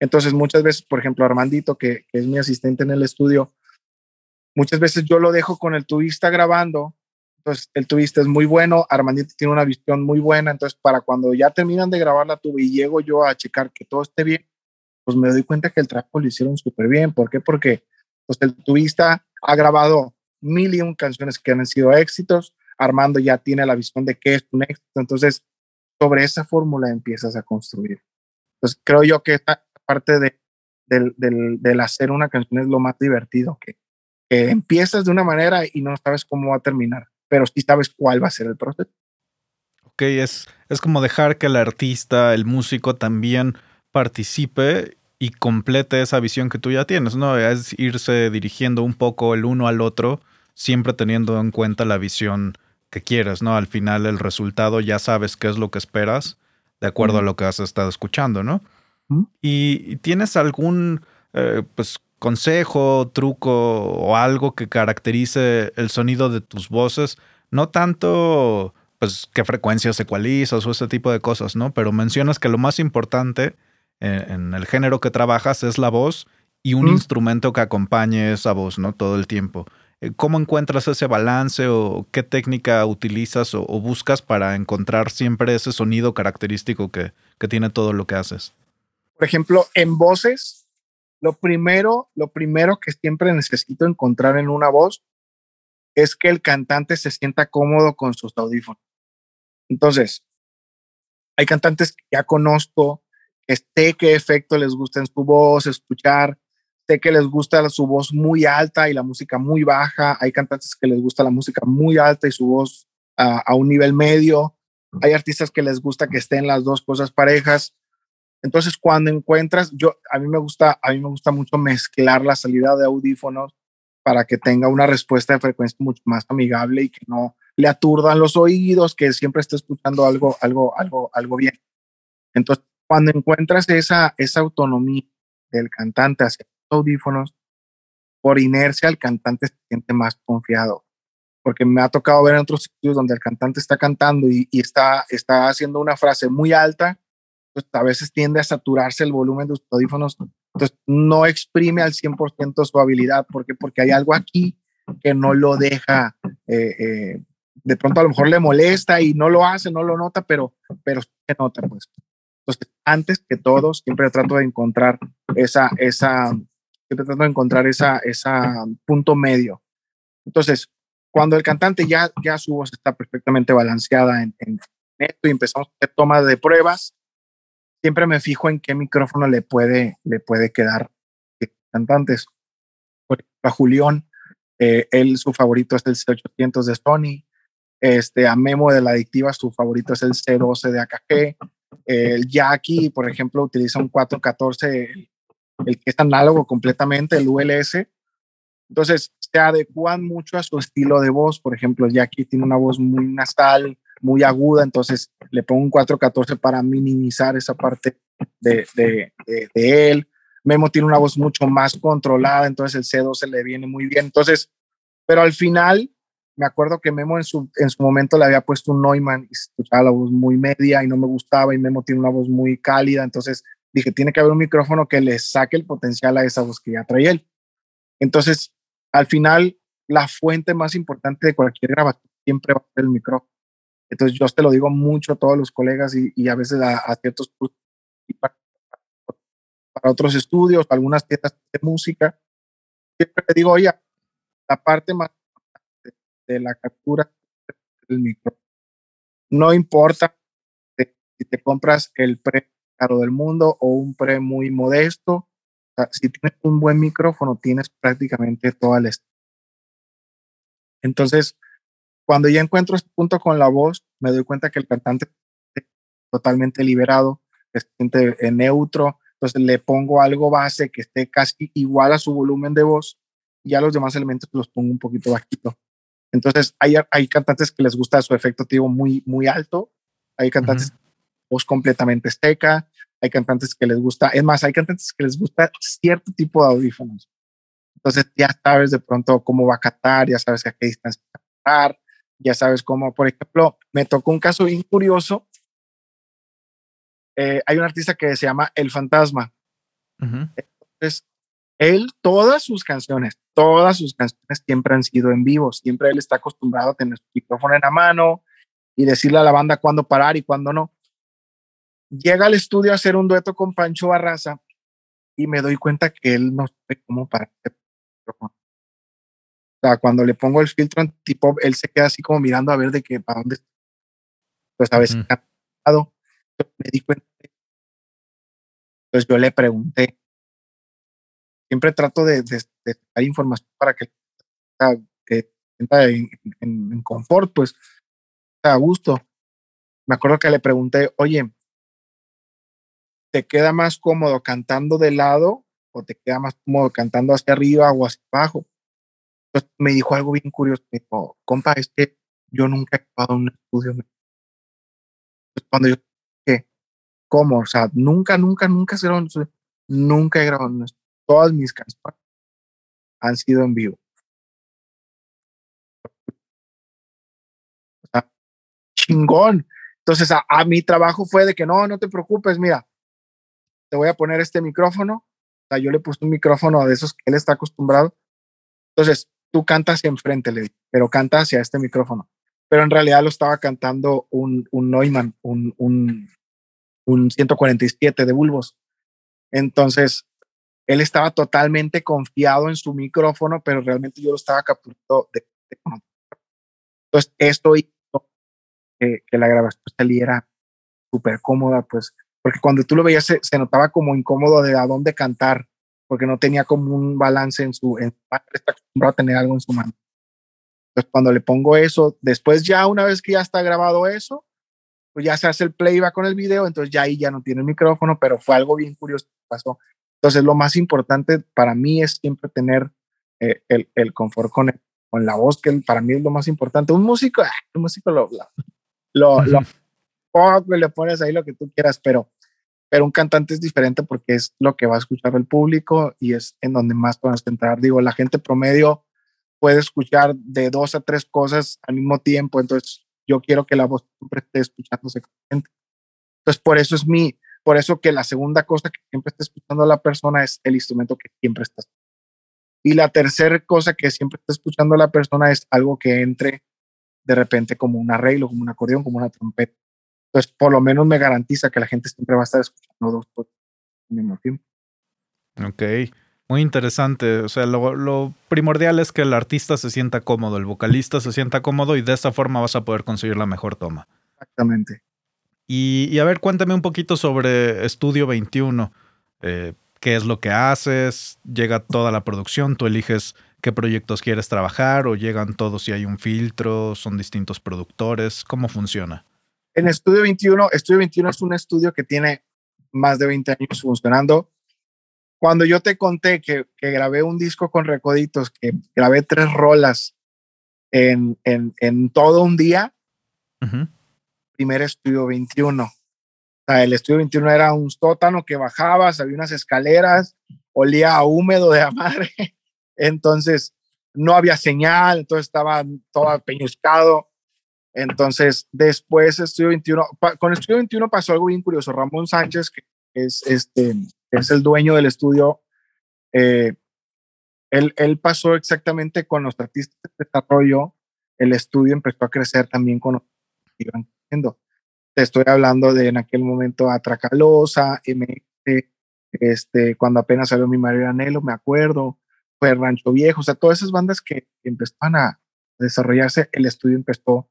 Entonces muchas veces, por ejemplo, Armandito, que, que es mi asistente en el estudio, muchas veces yo lo dejo con el tubista grabando entonces, el tubista es muy bueno, Armandito tiene una visión muy buena, entonces para cuando ya terminan de grabar la tuba y llego yo a checar que todo esté bien, pues me doy cuenta que el trabajo lo hicieron súper bien. ¿Por qué? Porque pues, el tubista ha grabado mil y un canciones que han sido éxitos, Armando ya tiene la visión de qué es un éxito, entonces sobre esa fórmula empiezas a construir. Entonces creo yo que esta parte de, del, del, del hacer una canción es lo más divertido, que, que empiezas de una manera y no sabes cómo va a terminar pero sí sabes cuál va a ser el proceso. Ok, es, es como dejar que el artista, el músico también participe y complete esa visión que tú ya tienes, ¿no? Es irse dirigiendo un poco el uno al otro, siempre teniendo en cuenta la visión que quieres, ¿no? Al final el resultado ya sabes qué es lo que esperas de acuerdo a lo que has estado escuchando, ¿no? ¿Y tienes algún eh, pues, consejo, truco o algo que caracterice el sonido de tus voces, no tanto pues qué frecuencias ecualizas o ese tipo de cosas, ¿no? Pero mencionas que lo más importante eh, en, el género que trabajas es la voz y un instrumento que acompañe esa voz, ¿no? Todo el tiempo. Eh, ¿Cómo encuentras ese balance o qué técnica utilizas o, buscas para encontrar siempre ese sonido característico que, que tiene todo lo que haces? Por ejemplo, en voces, lo primero, lo primero que siempre necesito encontrar en una voz es que el cantante se sienta cómodo con sus audífonos. Entonces, hay cantantes que ya conozco, que sé qué efecto les gusta en su voz, escuchar, sé que les gusta su voz muy alta y la música muy baja, hay cantantes que les gusta la música muy alta y su voz a un nivel medio, hay artistas que les gusta que estén las dos cosas parejas. Entonces, cuando encuentras, yo, a mí me gusta, a mí me gusta mucho mezclar la salida de audífonos para que tenga una respuesta de frecuencia mucho más amigable y que no le aturdan los oídos, que siempre esté escuchando algo, algo, algo, algo bien. Entonces, cuando encuentras esa, esa autonomía del cantante hacia los audífonos, por inercia el cantante se siente más confiado. Porque me ha tocado ver en otros sitios donde el cantante está cantando y, y está, está haciendo una frase muy alta pues, a veces tiende a saturarse el volumen de los audífonos, entonces no exprime al 100% su habilidad, ¿por qué? Porque hay algo aquí que no lo deja, eh, eh, de pronto a lo mejor le molesta y no lo hace, no lo nota, pero, pero se nota, pues. Entonces, antes que todo, siempre trato de encontrar esa, esa, siempre trato de encontrar esa, esa punto medio. Entonces, cuando el cantante ya, ya su voz está perfectamente balanceada en, en esto y empezamos a hacer tomas de pruebas, siempre me fijo en qué micrófono le puede, le puede quedar cantantes. Por ejemplo, a Julián, eh, él su favorito es el C800 de Sony. Este, a Memo de la Adictiva, su favorito es el C12 de AKG. El Jackie, por ejemplo, utiliza un 414, el, que es análogo completamente, el ULS. Entonces, se adecuan mucho a su estilo de voz. Por ejemplo, Jackie tiene una voz muy nasal, muy aguda, entonces le pongo un 414 para minimizar esa parte de, de, de, él. Memo tiene una voz mucho más controlada, entonces el C12 le viene muy bien. Entonces, pero al final, me acuerdo que Memo en su, en su momento le había puesto un Neumann y escuchaba la voz muy media y no me gustaba y Memo tiene una voz muy cálida, entonces dije, tiene que haber un micrófono que le saque el potencial a esa voz que ya trae él. Entonces, al final, la fuente más importante de cualquier grabación siempre va a ser el micrófono. Entonces yo te lo digo mucho a todos los colegas y, a veces a, ciertos para, otros estudios, algunas tiendas de música. Siempre te digo, oye, la parte más de, la captura del micrófono. No importa si te compras el pre caro del mundo o un pre muy modesto. si tienes un buen micrófono, tienes prácticamente toda la... Entonces, cuando ya encuentro este punto con la voz, me doy cuenta que el cantante está totalmente liberado, se siente neutro, entonces le pongo algo base que esté casi igual a su volumen de voz y ya los demás elementos los pongo un poquito bajito. Entonces hay, hay cantantes que les gusta su efecto tío muy, muy alto, hay cantantes que voz completamente seca, hay cantantes que les gusta, es más, hay cantantes que les gusta cierto tipo de audífonos. Entonces ya sabes de pronto cómo va a cantar, ya sabes a qué distancia va a cantar, ya sabes cómo, por ejemplo, me tocó un caso bien curioso. Eh, hay un artista que se llama El Fantasma. Entonces, él, todas sus canciones, todas sus canciones siempre han sido en vivo, siempre él está acostumbrado a tener su micrófono en la mano y decirle a la banda cuándo parar y cuándo no. Llega al estudio a hacer un dueto con Pancho Barraza y me doy cuenta que él no sabe cómo parar. Sea, cuando le pongo el filtro anti-pop, él se queda así como mirando a ver de qué, para dónde. Pues a veces me di cuenta. Entonces yo le pregunté, siempre trato de, dar información para que, en, confort, pues, a gusto. Me acuerdo que le pregunté, oye, ¿te queda más cómodo cantando de lado o te queda más cómodo cantando hacia arriba o hacia abajo? Entonces me dijo algo bien curioso. Me dijo, compa, es que yo nunca he grabado un estudio. Entonces, cuando yo, ¿qué? ¿Cómo? O sea, nunca, nunca, nunca, nunca he grabado un estudio todas mis canciones han sido en vivo. chingón. Entonces, a, mi trabajo fue de que no, no te preocupes, mira, te voy a poner este micrófono. O sea, yo le puse un micrófono de esos que él está acostumbrado. Entonces, tú cantas enfrente, le pero canta hacia este micrófono. Pero en realidad lo estaba cantando un, un Neumann, un, un, un 147 de bulbos. Entonces, él estaba totalmente confiado en su micrófono, pero realmente yo lo estaba capturando de, Entonces, esto hizo que, la grabación saliera súper cómoda, pues, porque cuando tú lo veías se, notaba como incómodo de a dónde cantar, porque no tenía como un balance en su, en, está acostumbrado a tener algo en su mano. Entonces, cuando le pongo eso, después ya una vez que ya está grabado eso, pues ya se hace el playback con el video, entonces ya ahí ya no tiene el micrófono, pero fue algo bien curioso que pasó. Entonces, lo más importante para mí es siempre tener eh, el, el, confort con, con la voz, que para mí es lo más importante. Un músico, ah, un músico lo, lo, lo, le pones ahí lo que tú quieras, pero, pero un cantante es diferente porque es lo que va a escuchar el público y es en donde más puedes entrar. Digo, la gente promedio puede escuchar de dos a tres cosas al mismo tiempo, entonces yo quiero que la voz siempre esté escuchándose. Entonces, por eso es mi, por eso que la segunda cosa que siempre está escuchando la persona es el instrumento que siempre está Y la tercera cosa que siempre está escuchando la persona es algo que entre de repente como un arreglo, como un acordeón, como una trompeta. Entonces, por lo menos me garantiza que la gente siempre va a estar escuchando dos cosas al mismo tiempo. Ok, muy interesante. O sea, lo, lo, primordial es que el artista se sienta cómodo, el vocalista se sienta cómodo y de esa forma vas a poder conseguir la mejor toma. Exactamente. Y, a ver, cuéntame un poquito sobre Estudio 21. Eh, ¿Qué es lo que haces? ¿Llega toda la producción? ¿Tú eliges qué proyectos quieres trabajar o llegan todos si hay un filtro? ¿Son distintos productores? ¿Cómo funciona? En Estudio 21, Estudio 21 es un estudio que tiene más de 20 años funcionando. Cuando yo te conté que, que grabé un disco con Recoditos, que grabé tres rolas en, en, en todo un día, primer estudio 21. O sea, el estudio 21 era un sótano que bajabas, había unas escaleras, olía a húmedo de la madre. Entonces, no había señal, entonces estaba todo peñuscado. Entonces, después Estudio 21, con Estudio 21 pasó algo bien curioso. Ramón Sánchez, que es, este, es el dueño del estudio, eh, él, él, pasó exactamente con los artistas de desarrollo, el estudio empezó a crecer también con los te estoy hablando de en aquel momento Atracalosa, MX, este, cuando apenas salió mi Mario Anhelo, me acuerdo, fue Rancho Viejo, o sea, todas esas bandas que empezaban a desarrollarse, el estudio empezó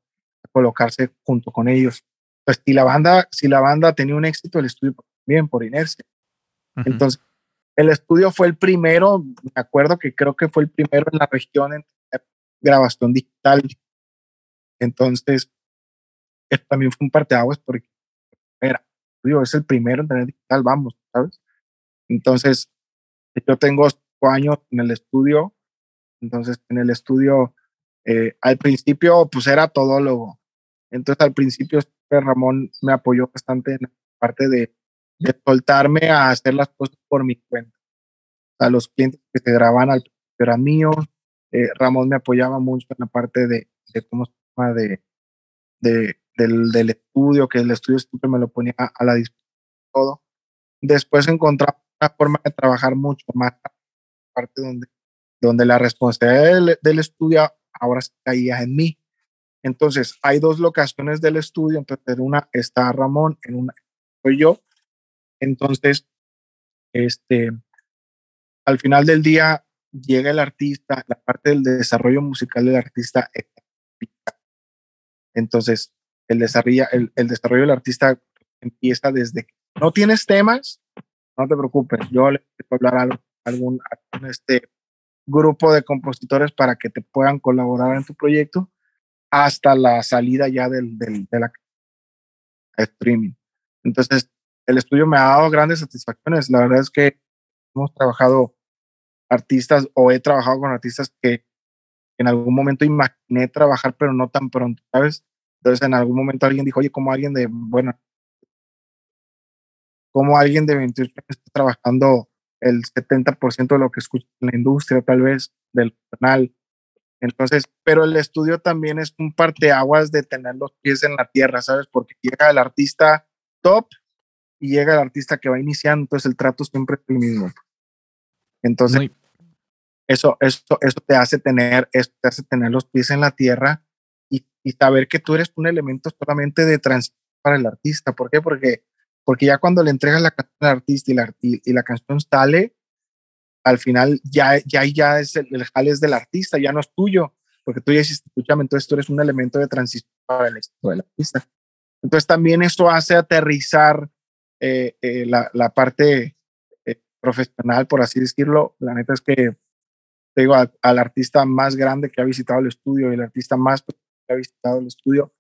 colocarse junto con ellos. Pues si la banda, si la banda tenía un éxito, el estudio también por inercia. Entonces, el estudio fue el primero, me acuerdo que creo que fue el primero en la región en grabación digital. Entonces, también fue un parteaguas porque era, digo, es el primero en tener digital, vamos, ¿sabes? Entonces, yo tengo cinco años en el estudio, entonces en el estudio, eh, al principio, pues era todólogo. Entonces, al principio Ramón me apoyó bastante en la parte de, de soltarme a hacer las cosas por mi cuenta. A los clientes que se graban al eran míos. Eh, Ramón me apoyaba mucho en la parte de, de cómo se llama, de, de, del, del, estudio, que el estudio siempre me lo ponía a la disposición todo. Después encontraba una forma de trabajar mucho más, parte donde, donde la responsabilidad del, del estudio ahora caía en mí. Entonces, hay dos locaciones del estudio, entonces en una está Ramón, en una soy yo. Entonces, este, al final del día llega el artista, la parte del desarrollo musical del artista. Entonces, el desarrollo, el, desarrollo del artista empieza desde no tienes temas, no te preocupes, yo le puedo hablar a algún, algún este, grupo de compositores para que te puedan colaborar en tu proyecto hasta la salida ya del, del, de la streaming. Entonces, el estudio me ha dado grandes satisfacciones. La verdad es que hemos trabajado artistas o he trabajado con artistas que en algún momento imaginé trabajar, pero no tan pronto, ¿sabes? Entonces, en algún momento alguien dijo, oye, como alguien de, bueno, como alguien de 28 años está trabajando el 70% de lo que escucha en la industria, tal vez, del canal. Entonces, pero el estudio también es un parteaguas de tener los pies en la tierra, ¿sabes? Porque llega el artista top y llega el artista que va iniciando, entonces el trato siempre es el mismo. Entonces, eso, eso, eso te hace tener, eso te hace tener los pies en la tierra y, y saber que tú eres un elemento solamente de transición para el artista. ¿Por qué? Porque porque ya cuando le entregas la canción al artista y la, y, la canción sale, al final ya, ya, ya es el, el jale es del artista, ya no es tuyo, porque tú ya escúchame, entonces tú eres un elemento de transición para el del artista. Entonces también esto hace aterrizar eh, eh, la, la, parte eh, profesional, por así decirlo. La neta es que te digo, al artista más grande que ha visitado el estudio y el artista más que ha visitado el estudio,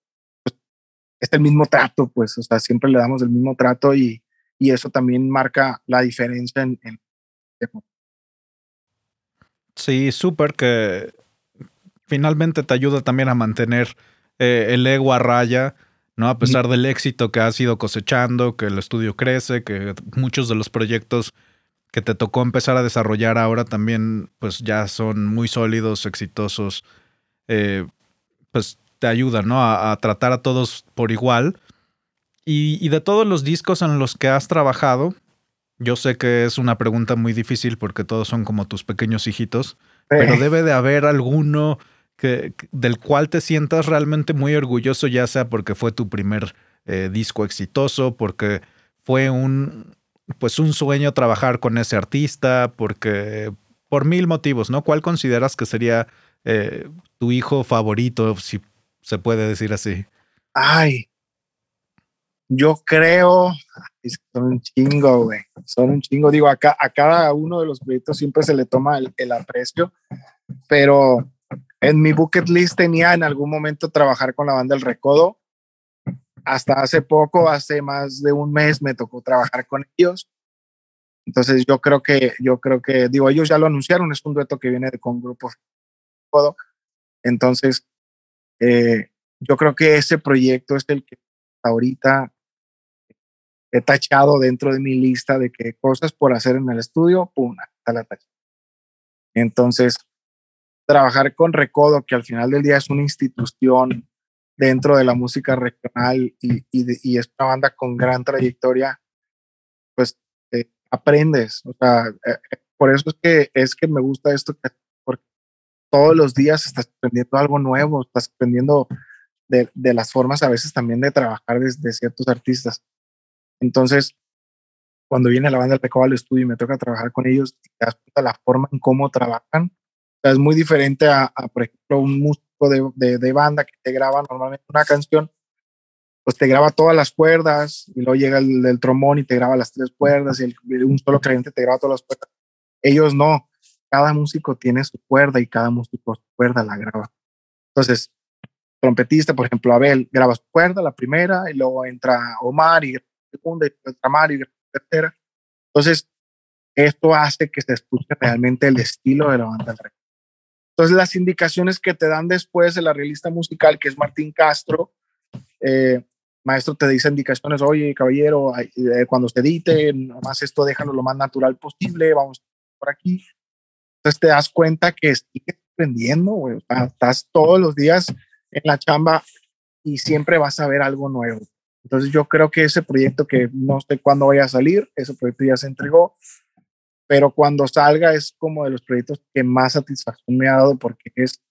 es el mismo trato, pues, o sea, siempre le damos el mismo trato y, y eso también marca la diferencia en... en sí, súper que finalmente te ayuda también a mantener eh, el ego a raya, ¿no? A pesar del éxito que has ido cosechando, que el estudio crece, que muchos de los proyectos que te tocó empezar a desarrollar ahora también, pues ya son muy sólidos, exitosos. Eh, pues te ayuda, ¿no? A, tratar a todos por igual. Y, de todos los discos en los que has trabajado, yo sé que es una pregunta muy difícil porque todos son como tus pequeños hijitos, pero debe de haber alguno que, del cual te sientas realmente muy orgulloso, ya sea porque fue tu primer eh, disco exitoso, porque fue un, pues un sueño trabajar con ese artista, porque por mil motivos, ¿no? ¿Cuál consideras que sería eh, tu hijo favorito, si se puede decir así? Ay, yo creo, son un chingo, güey, son un chingo. Digo, acá, a cada uno de los proyectos siempre se le toma el, aprecio, pero en mi bucket list tenía en algún momento trabajar con la banda El Recodo. Hasta hace poco, hace más de un mes, me tocó trabajar con ellos. Entonces yo creo que, yo creo que, digo, ellos ya lo anunciaron, es un dueto que viene con grupo. Entonces, eh, yo creo que ese proyecto es el que ahorita he tachado dentro de mi lista de que cosas por hacer en el estudio, pum, está la tacha. Entonces, trabajar con Recodo, que al final del día es una institución dentro de la música regional y, y, y es una banda con gran trayectoria, pues eh, aprendes. O sea, eh, eh, por eso es que, es que me gusta esto, porque todos los días estás aprendiendo algo nuevo, estás aprendiendo de, de las formas a veces también de trabajar desde ciertos artistas. Entonces, cuando viene la banda del Recoba al estudio y me toca trabajar con ellos, te das cuenta la forma en cómo trabajan. Es muy diferente a, por ejemplo, un músico de, de, de, banda que te graba normalmente una canción, pues te graba todas las cuerdas y luego llega el, el trombón y te graba las tres cuerdas y el, un solo cliente te graba todas las cuerdas. Ellos no, cada músico tiene su cuerda y cada músico su cuerda la graba. Entonces, trompetista, por ejemplo, Abel graba su cuerda, la primera, y luego entra Omar y la segunda, y entra Mario y la tercera. Entonces, esto hace que se escuche realmente el estilo de la banda del rey. Entonces, las indicaciones que te dan después el arreglista musical, que es Martín Castro, eh, maestro te dice indicaciones, oye, caballero, eh, cuando se edite, nomás esto déjalo lo más natural posible, vamos por aquí. Entonces te das cuenta que sigues aprendiendo, güey. estás todos los días en la chamba y siempre vas a ver algo nuevo. Entonces yo creo que ese proyecto que no sé cuándo vaya a salir, ese proyecto ya se entregó, pero cuando salga es como de los proyectos que más satisfacción me ha dado porque es,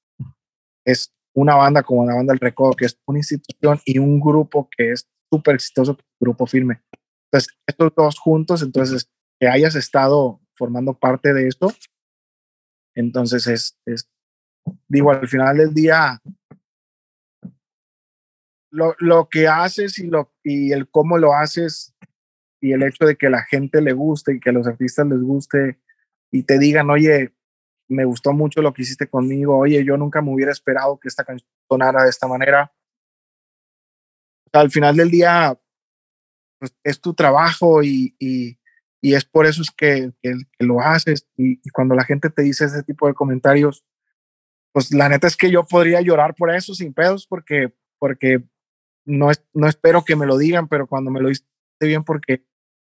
es una banda como la banda del Recodo, que es una institución y un grupo que es súper exitoso, grupo firme. Entonces, estos dos juntos, entonces, que hayas estado formando parte de esto, entonces es, es digo, al final del día, lo, lo, que haces y, lo, y el cómo lo haces y el hecho de que la gente le guste y que los artistas les guste y te digan, oye, me gustó mucho lo que hiciste conmigo, oye, yo nunca me hubiera esperado que esta canción sonara de esta manera. al final del día, pues, es tu trabajo y, y, es por eso es que, que, lo haces. Y, y, cuando la gente te dice ese tipo de comentarios, pues la neta es que yo podría llorar por eso sin pedos, porque, porque no, es, no espero que me lo digan, pero cuando me lo dice bien, porque,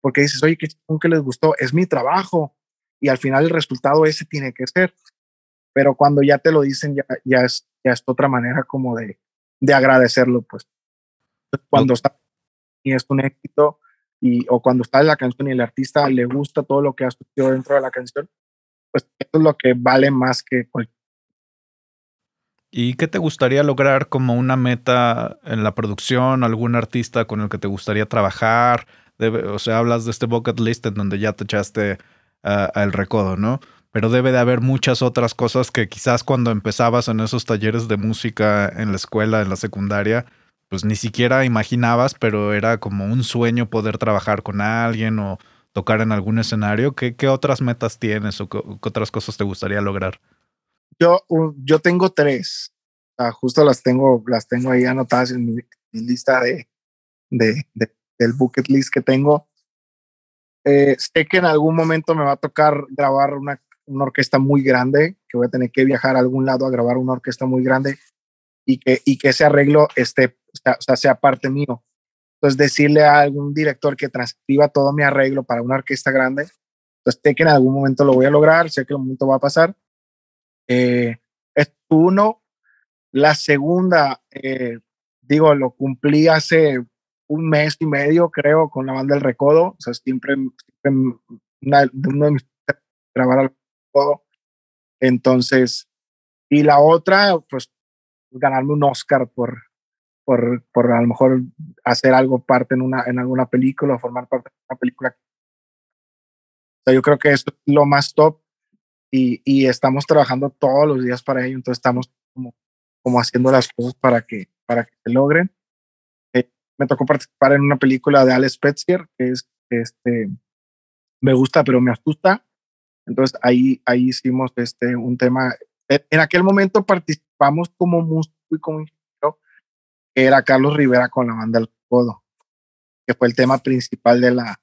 porque dices, oye, que, que les gustó, es mi trabajo y al final el resultado ese tiene que ser. Pero cuando ya te lo dicen, ya, ya, es, ya es otra manera como de, de agradecerlo, pues. Cuando está y es un éxito, y, o cuando en la canción y el artista le gusta todo lo que ha sucedido dentro de la canción, pues eso es lo que vale más que cualquier. ¿Y qué te gustaría lograr como una meta en la producción? ¿Algún artista con el que te gustaría trabajar? o sea, hablas de este bucket list en donde ya te echaste al recodo, ¿no? Pero debe de haber muchas otras cosas que quizás cuando empezabas en esos talleres de música en la escuela, en la secundaria, pues ni siquiera imaginabas, pero era como un sueño poder trabajar con alguien o tocar en algún escenario. ¿Qué, qué otras metas tienes o qué, otras cosas te gustaría lograr? Yo, yo tengo tres. justo las tengo, las tengo ahí anotadas en mi, lista de, de, del bucket list que tengo. Eh, sé que en algún momento me va a tocar grabar una, una, orquesta muy grande, que voy a tener que viajar a algún lado a grabar una orquesta muy grande y que, y que ese arreglo esté, o sea, sea parte mío. Entonces, decirle a algún director que transcriba todo mi arreglo para una orquesta grande, pues sé que en algún momento lo voy a lograr, sé que el momento va a pasar. Eh, es uno. La segunda, eh, digo, lo cumplí hace un mes y medio, creo, con la banda del Recodo. O sea, siempre, siempre una, uno de mis grabar al Recodo. Entonces, y la otra, pues, ganarme un Oscar por, por, por a lo mejor hacer algo parte en, una, en alguna película o formar parte de una película. O sea, yo creo que eso es lo más top y, y estamos trabajando todos los días para ello. Entonces, estamos como, como haciendo las cosas para que, para que se logren me tocó participar en una película de Alex Petzier, que es, este, me gusta, pero me asusta. Entonces ahí, ahí hicimos este, un tema. En aquel momento participamos como músico y como era Carlos Rivera con la banda del Codo, que fue el tema principal de la,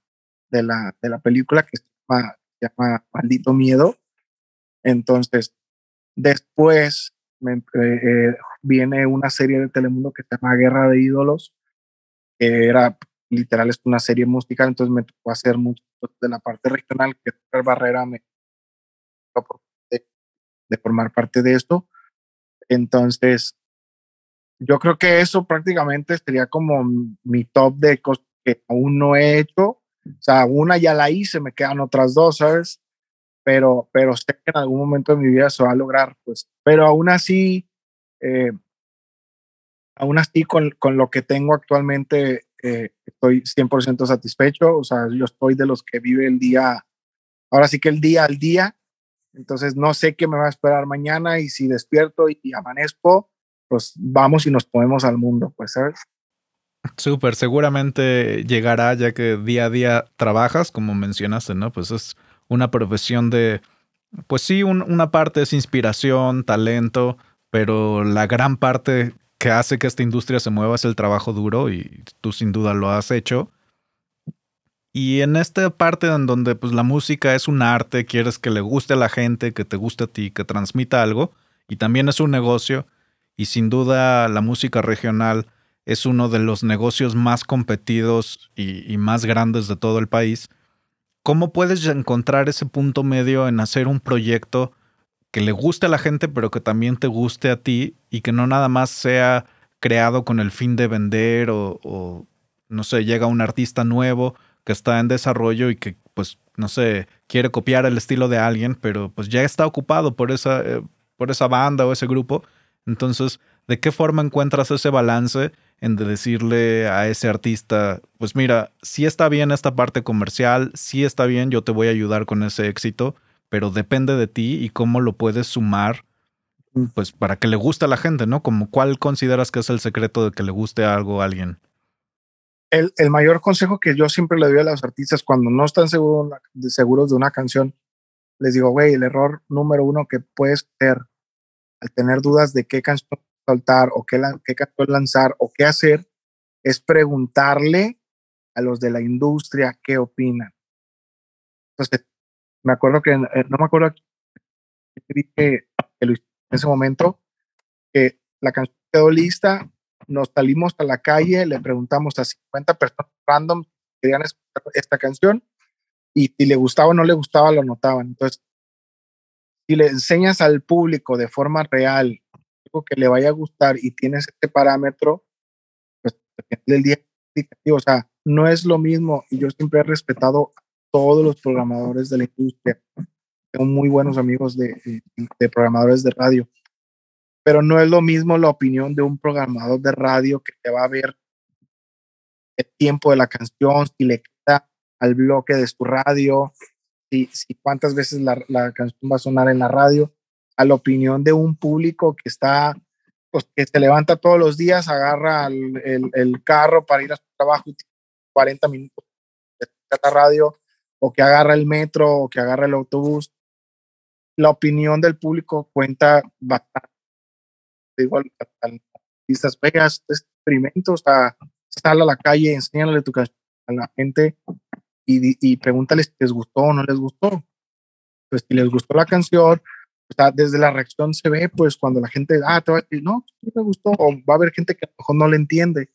de la, de la película, que se llama, se Maldito Miedo. Entonces, después eh, viene una serie de Telemundo que se llama Guerra de Ídolos, que era literal es una serie musical, entonces me tocó hacer mucho de la parte regional, que Barrera me de, de formar parte de esto. Entonces, yo creo que eso prácticamente sería como mi top de cosas que aún no he hecho. O sea, una ya la hice, me quedan otras dos, ¿sabes? Pero, pero sé que en algún momento de mi vida se va a lograr, pues. Pero aún así, eh, aún así con, con lo que tengo actualmente eh, estoy 100% satisfecho, o sea, yo estoy de los que vive el día, ahora sí que el día al día, entonces no sé qué me va a esperar mañana y si despierto y, amanezco, pues vamos y nos ponemos al mundo, pues, ¿sabes? Súper, seguramente llegará ya que día a día trabajas, como mencionaste, ¿no? Pues es una profesión de, pues sí, una parte es inspiración, talento, pero la gran parte que hace que esta industria se mueva es el trabajo duro y tú sin duda lo has hecho. Y en esta parte en donde pues la música es un arte, quieres que le guste a la gente, que te guste a ti, que transmita algo, y también es un negocio, y sin duda la música regional es uno de los negocios más competidos y, más grandes de todo el país. ¿Cómo puedes encontrar ese punto medio en hacer un proyecto que le guste a la gente, pero que también te guste a ti y que no nada más sea creado con el fin de vender o, no sé, llega un artista nuevo que está en desarrollo y que pues no sé, quiere copiar el estilo de alguien, pero pues ya está ocupado por esa, eh, por esa banda o ese grupo. Entonces, ¿de qué forma encuentras ese balance en de decirle a ese artista, pues mira, sí está bien esta parte comercial, sí está bien, yo te voy a ayudar con ese éxito, pero depende de ti y cómo lo puedes sumar, pues para que le guste a la gente, ¿no? Como cuál consideras que es el secreto de que le guste algo a alguien el, mayor consejo que yo siempre le doy a los artistas cuando no están seguros, de una canción, les digo, güey, el error número uno que puedes hacer al tener dudas de qué canción soltar o qué, qué canción lanzar o qué hacer es preguntarle a los de la industria qué opinan. Entonces, me acuerdo que, eh, no me acuerdo que, que en ese momento, que la canción quedó lista nos salimos a la calle, le preguntamos a 50 personas random que querían escuchar esta canción y si le gustaba o no le gustaba, lo notaban. Entonces, si le enseñas al público de forma real algo que le vaya a gustar y tienes este parámetro, pues el día, o sea, no es lo mismo y yo siempre he respetado a todos los programadores de la industria. Tengo muy buenos amigos de, de programadores de radio pero no es lo mismo la opinión de un programador de radio que te va a ver el tiempo de la canción, si le quita al bloque de su radio, si, si cuántas veces la, la, canción va a sonar en la radio, a la opinión de un público que está, pues que se levanta todos los días, agarra el, el, el carro para ir a su trabajo y 40 minutos de la radio, o que agarra el metro, o que agarra el autobús. La opinión del público cuenta bastante igual artistas, pegas experimentos, a, sal a la calle, enséñale tu canción a la gente y, y pregúntales si les gustó o no les gustó. Pues si les gustó la canción, o desde la reacción se ve, pues cuando la gente, ah, te va a decir, no, no me gustó, o va a haber gente que a lo mejor no le entiende.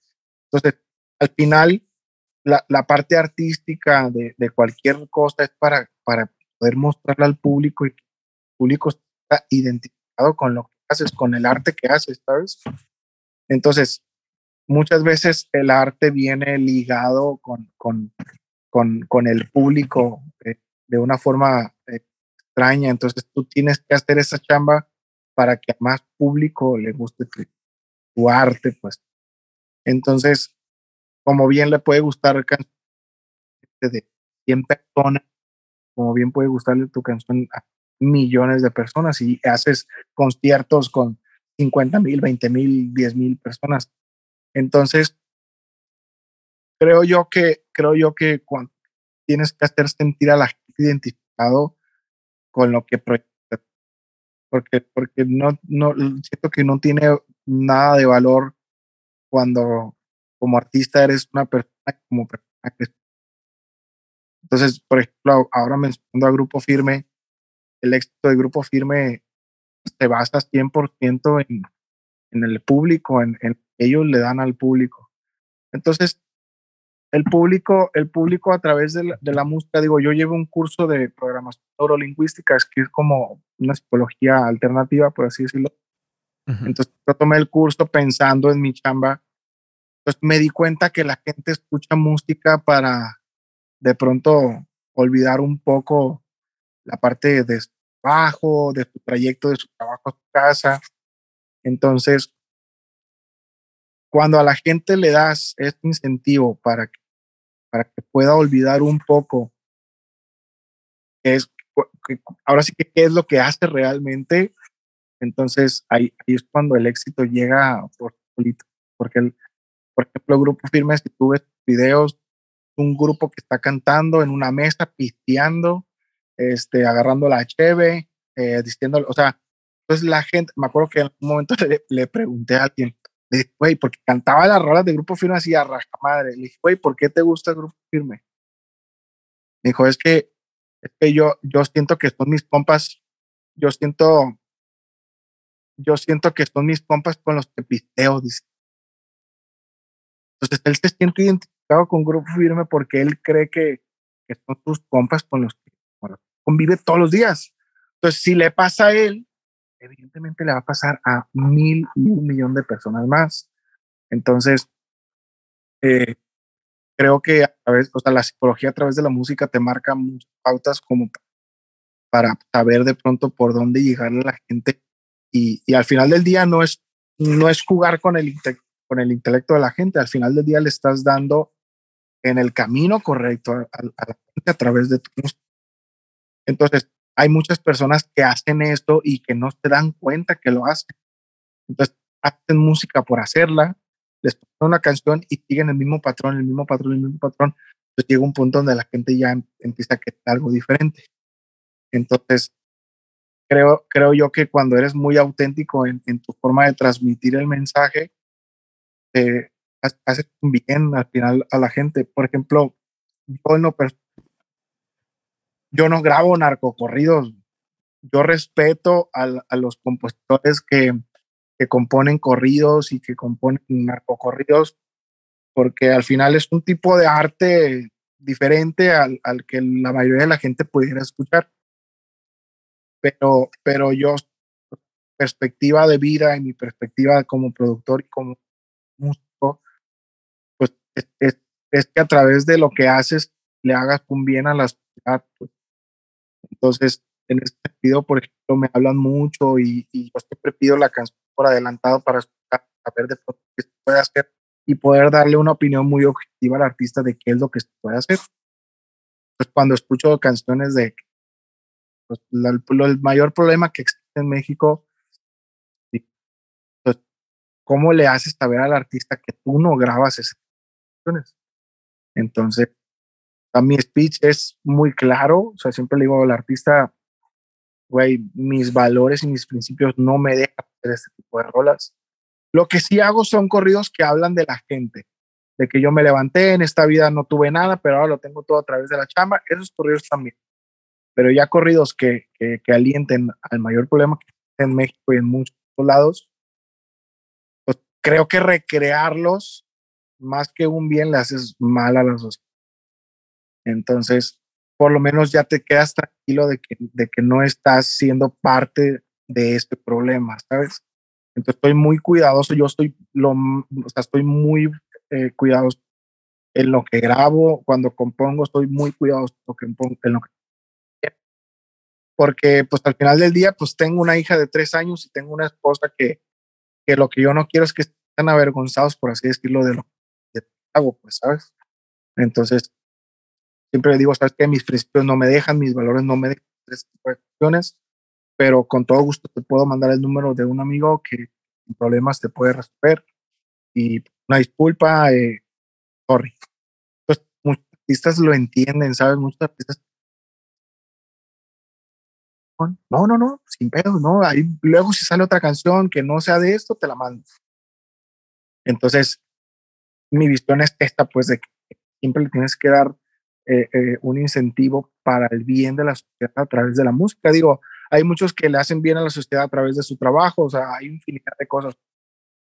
Entonces, al final, la, la parte artística de, de, cualquier cosa es para, para poder mostrarla al público y el público está identificado con lo que haces, con el arte que haces, ¿sabes? Entonces, muchas veces el arte viene ligado con, con, con, con el público eh, de una forma eh, extraña, entonces tú tienes que hacer esa chamba para que a más público le guste tu, tu arte, pues. Entonces, como bien le puede gustar de 100 personas, como bien puede gustarle tu canción a millones de personas y haces conciertos con 50 mil, 20 mil, 10 mil personas. Entonces, creo yo que, creo yo que cuando tienes que hacer sentir a la gente identificado con lo que proyectas, porque, porque no, no, siento que no tiene nada de valor cuando como artista eres una persona como persona entonces, por ejemplo, ahora mencionando a Grupo Firme, el éxito del grupo firme se basa 100% en, en el público, en, en ellos le dan al público. Entonces, el público, el público a través de la, de la, música, digo, yo llevo un curso de programación neurolingüística, es que es como una psicología alternativa, por así decirlo. Entonces, yo tomé el curso pensando en mi chamba. Entonces, me di cuenta que la gente escucha música para de pronto olvidar un poco la parte de su trabajo, de su trayecto, de su trabajo a su casa. Entonces, cuando a la gente le das este incentivo para que, para que pueda olvidar un poco, es, ahora sí que es lo que hace realmente, entonces ahí, es cuando el éxito llega por. Porque, el, por ejemplo, grupo firme, si tú ves videos, un grupo que está cantando en una mesa, pisteando, este, agarrando la cheve, eh, diciendo, o sea, pues la gente, me acuerdo que en un momento le, pregunté a alguien, le dije, güey, porque cantaba las rolas de Grupo Firme así a raja madre. Le dije, güey, ¿por qué te gusta Grupo Firme? Me dijo, es que, es que yo, yo siento que son mis compas, yo siento, yo siento que son mis compas con los que pisteo, dice. Entonces él se siente identificado con Grupo Firme porque él cree que, que son sus compas con los, que, convive todos los días. Entonces, si le pasa a él, evidentemente le va a pasar a mil y un millón de personas más. Entonces, eh, creo que a través, o sea, la psicología a través de la música te marca muchas pautas como para saber de pronto por dónde llegar a la gente y, y, al final del día no es, no es jugar con el, con el intelecto de la gente, al final del día le estás dando en el camino correcto a, a la gente a través de tu música. Entonces, hay muchas personas que hacen esto y que no se dan cuenta que lo hacen. Entonces, hacen música por hacerla, les ponen una canción y siguen el mismo patrón, el mismo patrón, el mismo patrón. Entonces llega un punto donde la gente ya em, empieza a querer algo diferente. Entonces, creo, creo yo que cuando eres muy auténtico en, en tu forma de transmitir el mensaje, eh, hace bien al final a la gente. Por ejemplo, yo no, yo no grabo narcocorridos. Yo respeto a, los compositores que, que componen corridos y que componen narcocorridos, porque al final es un tipo de arte diferente al, al, que la mayoría de la gente pudiera escuchar. Pero, pero yo, perspectiva de vida y mi perspectiva como productor y como músico, pues es, es, que a través de lo que haces le hagas un bien a la sociedad. Pues. Entonces, en ese sentido, por ejemplo, me hablan mucho y, y yo siempre pido la canción por adelantado para saber de qué se puede hacer y poder darle una opinión muy objetiva al artista de qué es lo que se puede hacer. Pues cuando escucho canciones de pues, el mayor problema que existe en México, pues, ¿cómo le haces saber al artista que tú no grabas esas canciones? Entonces, a mi speech es muy claro, o sea, siempre le digo al artista, güey, mis valores y mis principios no me dejan hacer este tipo de rolas. Lo que sí hago son corridos que hablan de la gente, de que yo me levanté, en esta vida no tuve nada, pero ahora lo tengo todo a través de la chamba, esos corridos también. Pero ya corridos que, que, que alienten al mayor problema que existe en México y en muchos lados, pues creo que recrearlos, más que un bien, le haces mal a la sociedad. Entonces, por lo menos ya te quedas tranquilo de que, de que no estás siendo parte de este problema, ¿sabes? Entonces estoy muy cuidadoso, yo estoy, lo, o sea, estoy muy eh, cuidadoso en lo que grabo, cuando compongo, estoy muy cuidadoso en lo que, en lo que porque pues al final del día pues tengo una hija de tres años y tengo una esposa que, que lo que yo no quiero es que estén avergonzados, por así decirlo, de lo que hago, pues, ¿sabes? Entonces, siempre le digo, sabes que mis principios no me dejan, mis valores no me dejan estas pero con todo gusto te puedo mandar el número de un amigo que sin problemas te puede resolver. Y una disculpa, eh, sorry. Pues muchos artistas lo entienden, ¿sabes? Muchos artistas. No, no, no, sin pedo, no. Ahí, luego si sale otra canción que no sea de esto, te la mando. Entonces, mi visión es esta, pues, de que siempre le tienes que dar eh, eh, un incentivo para el bien de la sociedad a través de la música. Digo, hay muchos que le hacen bien a la sociedad a través de su trabajo, o sea, hay infinidad de cosas,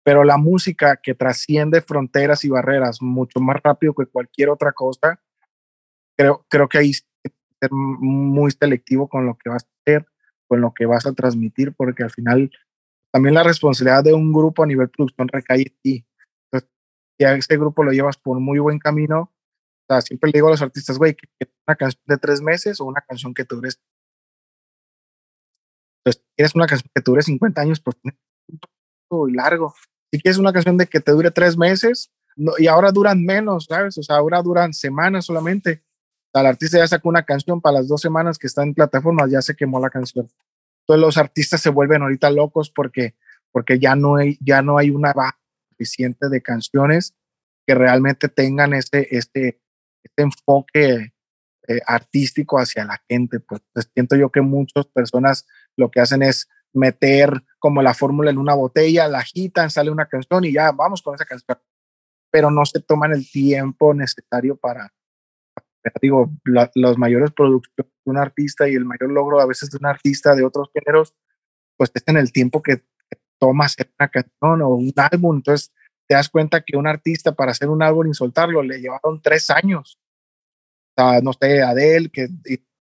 pero la música que trasciende fronteras y barreras mucho más rápido que cualquier otra cosa, creo, creo que hay que ser muy selectivo con lo que vas a hacer, con lo que vas a transmitir, porque al final también la responsabilidad de un grupo a nivel producción recae en ti. Si a ese grupo lo llevas por muy buen camino, siempre le digo a los artistas, güey, que, una canción de tres meses o una canción que dure. Entonces, si quieres una canción que dure 50 años, pues muy largo. Si quieres una canción de que te dure tres meses, y ahora duran menos, ¿sabes? O sea, ahora duran semanas solamente. O sea, el artista ya sacó una canción para las dos semanas que está en plataformas, ya se quemó la canción. Entonces los artistas se vuelven ahorita locos porque, porque ya, no hay, ya no hay una base suficiente de canciones que realmente tengan este, este, este enfoque eh, artístico hacia la gente. Pues, pues, siento yo que muchas personas lo que hacen es meter como la fórmula en una botella, la agitan, sale una canción y ya vamos con esa canción. Pero no se toman el tiempo necesario para, digo, los mayores productos de un artista y el mayor logro a veces de un artista de otros géneros, pues es en el tiempo que toma hacer una canción o un álbum. Entonces, te das cuenta que un artista para hacer un álbum y soltarlo le llevaron tres años. O sea, no sé, Adele, que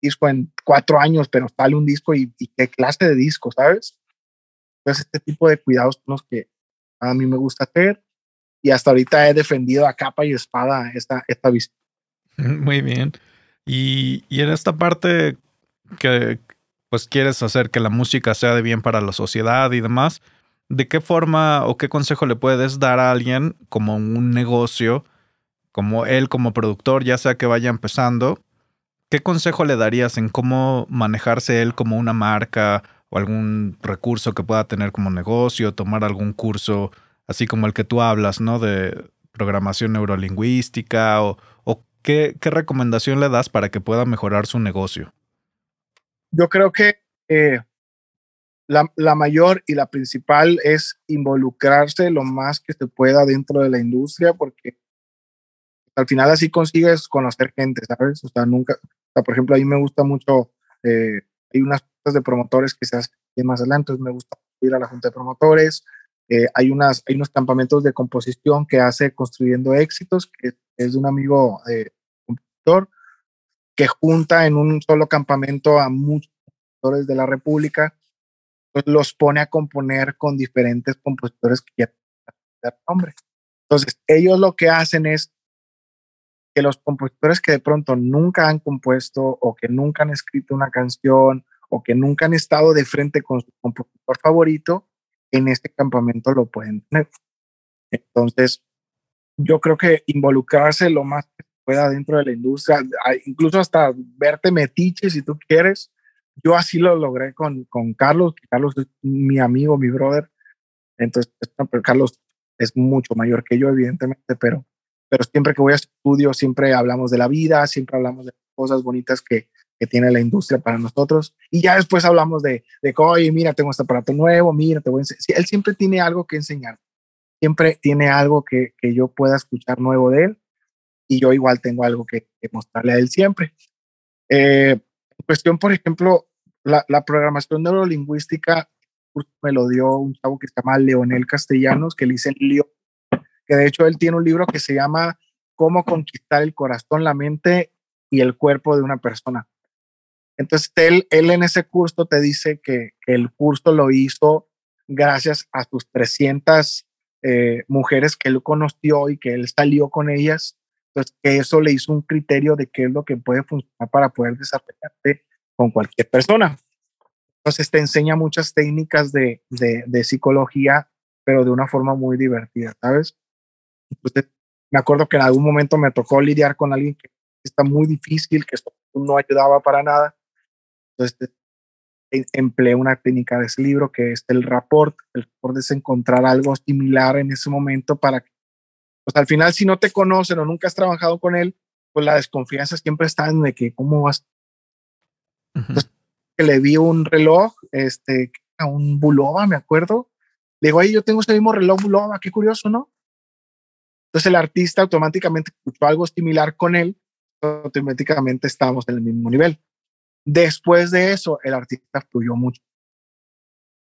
disco en cuatro años, pero sale un disco y, qué clase de disco, ¿sabes? Entonces, este tipo de cuidados son los que a mí me gusta hacer y hasta ahorita he defendido a capa y espada esta, esta visión. Muy bien. Y, y en esta parte que pues quieres hacer que la música sea de bien para la sociedad y demás, ¿de qué forma o qué consejo le puedes dar a alguien como un negocio, como él como productor, ya sea que vaya empezando? ¿Qué consejo le darías en cómo manejarse él como una marca o algún recurso que pueda tener como negocio, tomar algún curso, así como el que tú hablas, ¿no? De programación neurolingüística o, qué, qué recomendación le das para que pueda mejorar su negocio? Yo creo que eh, la, mayor y la principal es involucrarse lo más que se pueda dentro de la industria, porque al final así consigues conocer gente, ¿sabes? O sea, nunca, o sea, por ejemplo, a mí me gusta mucho, eh, hay unas de promotores que se hacen más adelante, me gusta ir a la junta de promotores, eh, hay, unas, hay unos campamentos de composición que hace Construyendo Éxitos, que es de un amigo eh, compositor, que junta en un solo campamento a muchos compositores de la República pues, los pone a componer con diferentes compositores que quieren dar nombre. Entonces, ellos lo que hacen es que los compositores que de pronto nunca han compuesto o que nunca han escrito una canción o que nunca han estado de frente con su compositor favorito, en este campamento lo pueden tener. Entonces, yo creo que involucrarse lo más que pueda dentro de la industria, incluso hasta verte metiche si tú quieres, yo así lo logré con, con Carlos, Carlos es mi amigo, mi brother. Entonces, pero Carlos es mucho mayor que yo, evidentemente, pero, pero siempre que voy a estudio, siempre hablamos de la vida, siempre hablamos de cosas bonitas que, que tiene la industria para nosotros. Y ya después hablamos de, de oye, mira, tengo este aparato nuevo, mira, te voy a él siempre tiene algo que enseñar. Siempre tiene algo que, que yo pueda escuchar nuevo de él. Y yo igual tengo algo que, que mostrarle a él siempre. Eh, cuestión, por ejemplo, la, la programación neurolingüística me lo dio un chavo que se llama Leonel Castellanos, que le dice Leo, que de hecho él tiene un libro que se llama Cómo conquistar el corazón, la mente y el cuerpo de una persona. Entonces, él, él en ese curso te dice que, el curso lo hizo gracias a sus 300 eh, mujeres que él conoció y que él salió con ellas entonces, que eso le hizo un criterio de qué es lo que puede funcionar para poder desarrollarte con cualquier persona. Entonces, te enseña muchas técnicas de, de, psicología, pero de una forma muy divertida, ¿sabes? Entonces, me acuerdo que en algún momento me tocó lidiar con alguien que está muy difícil, que no ayudaba para nada. Entonces, em, empleé una técnica de ese libro que es el rapport. El rapport es encontrar algo similar en ese momento para que pues al final si no te conocen o nunca has trabajado con él, pues la desconfianza siempre está en de que cómo vas. Que le vi un reloj, este, a un Bulova, me acuerdo. Le digo, ahí yo tengo ese mismo reloj Bulova, qué curioso, ¿no? Entonces el artista automáticamente escuchó algo similar con él, automáticamente estábamos en el mismo nivel. Después de eso, el artista fluyó mucho.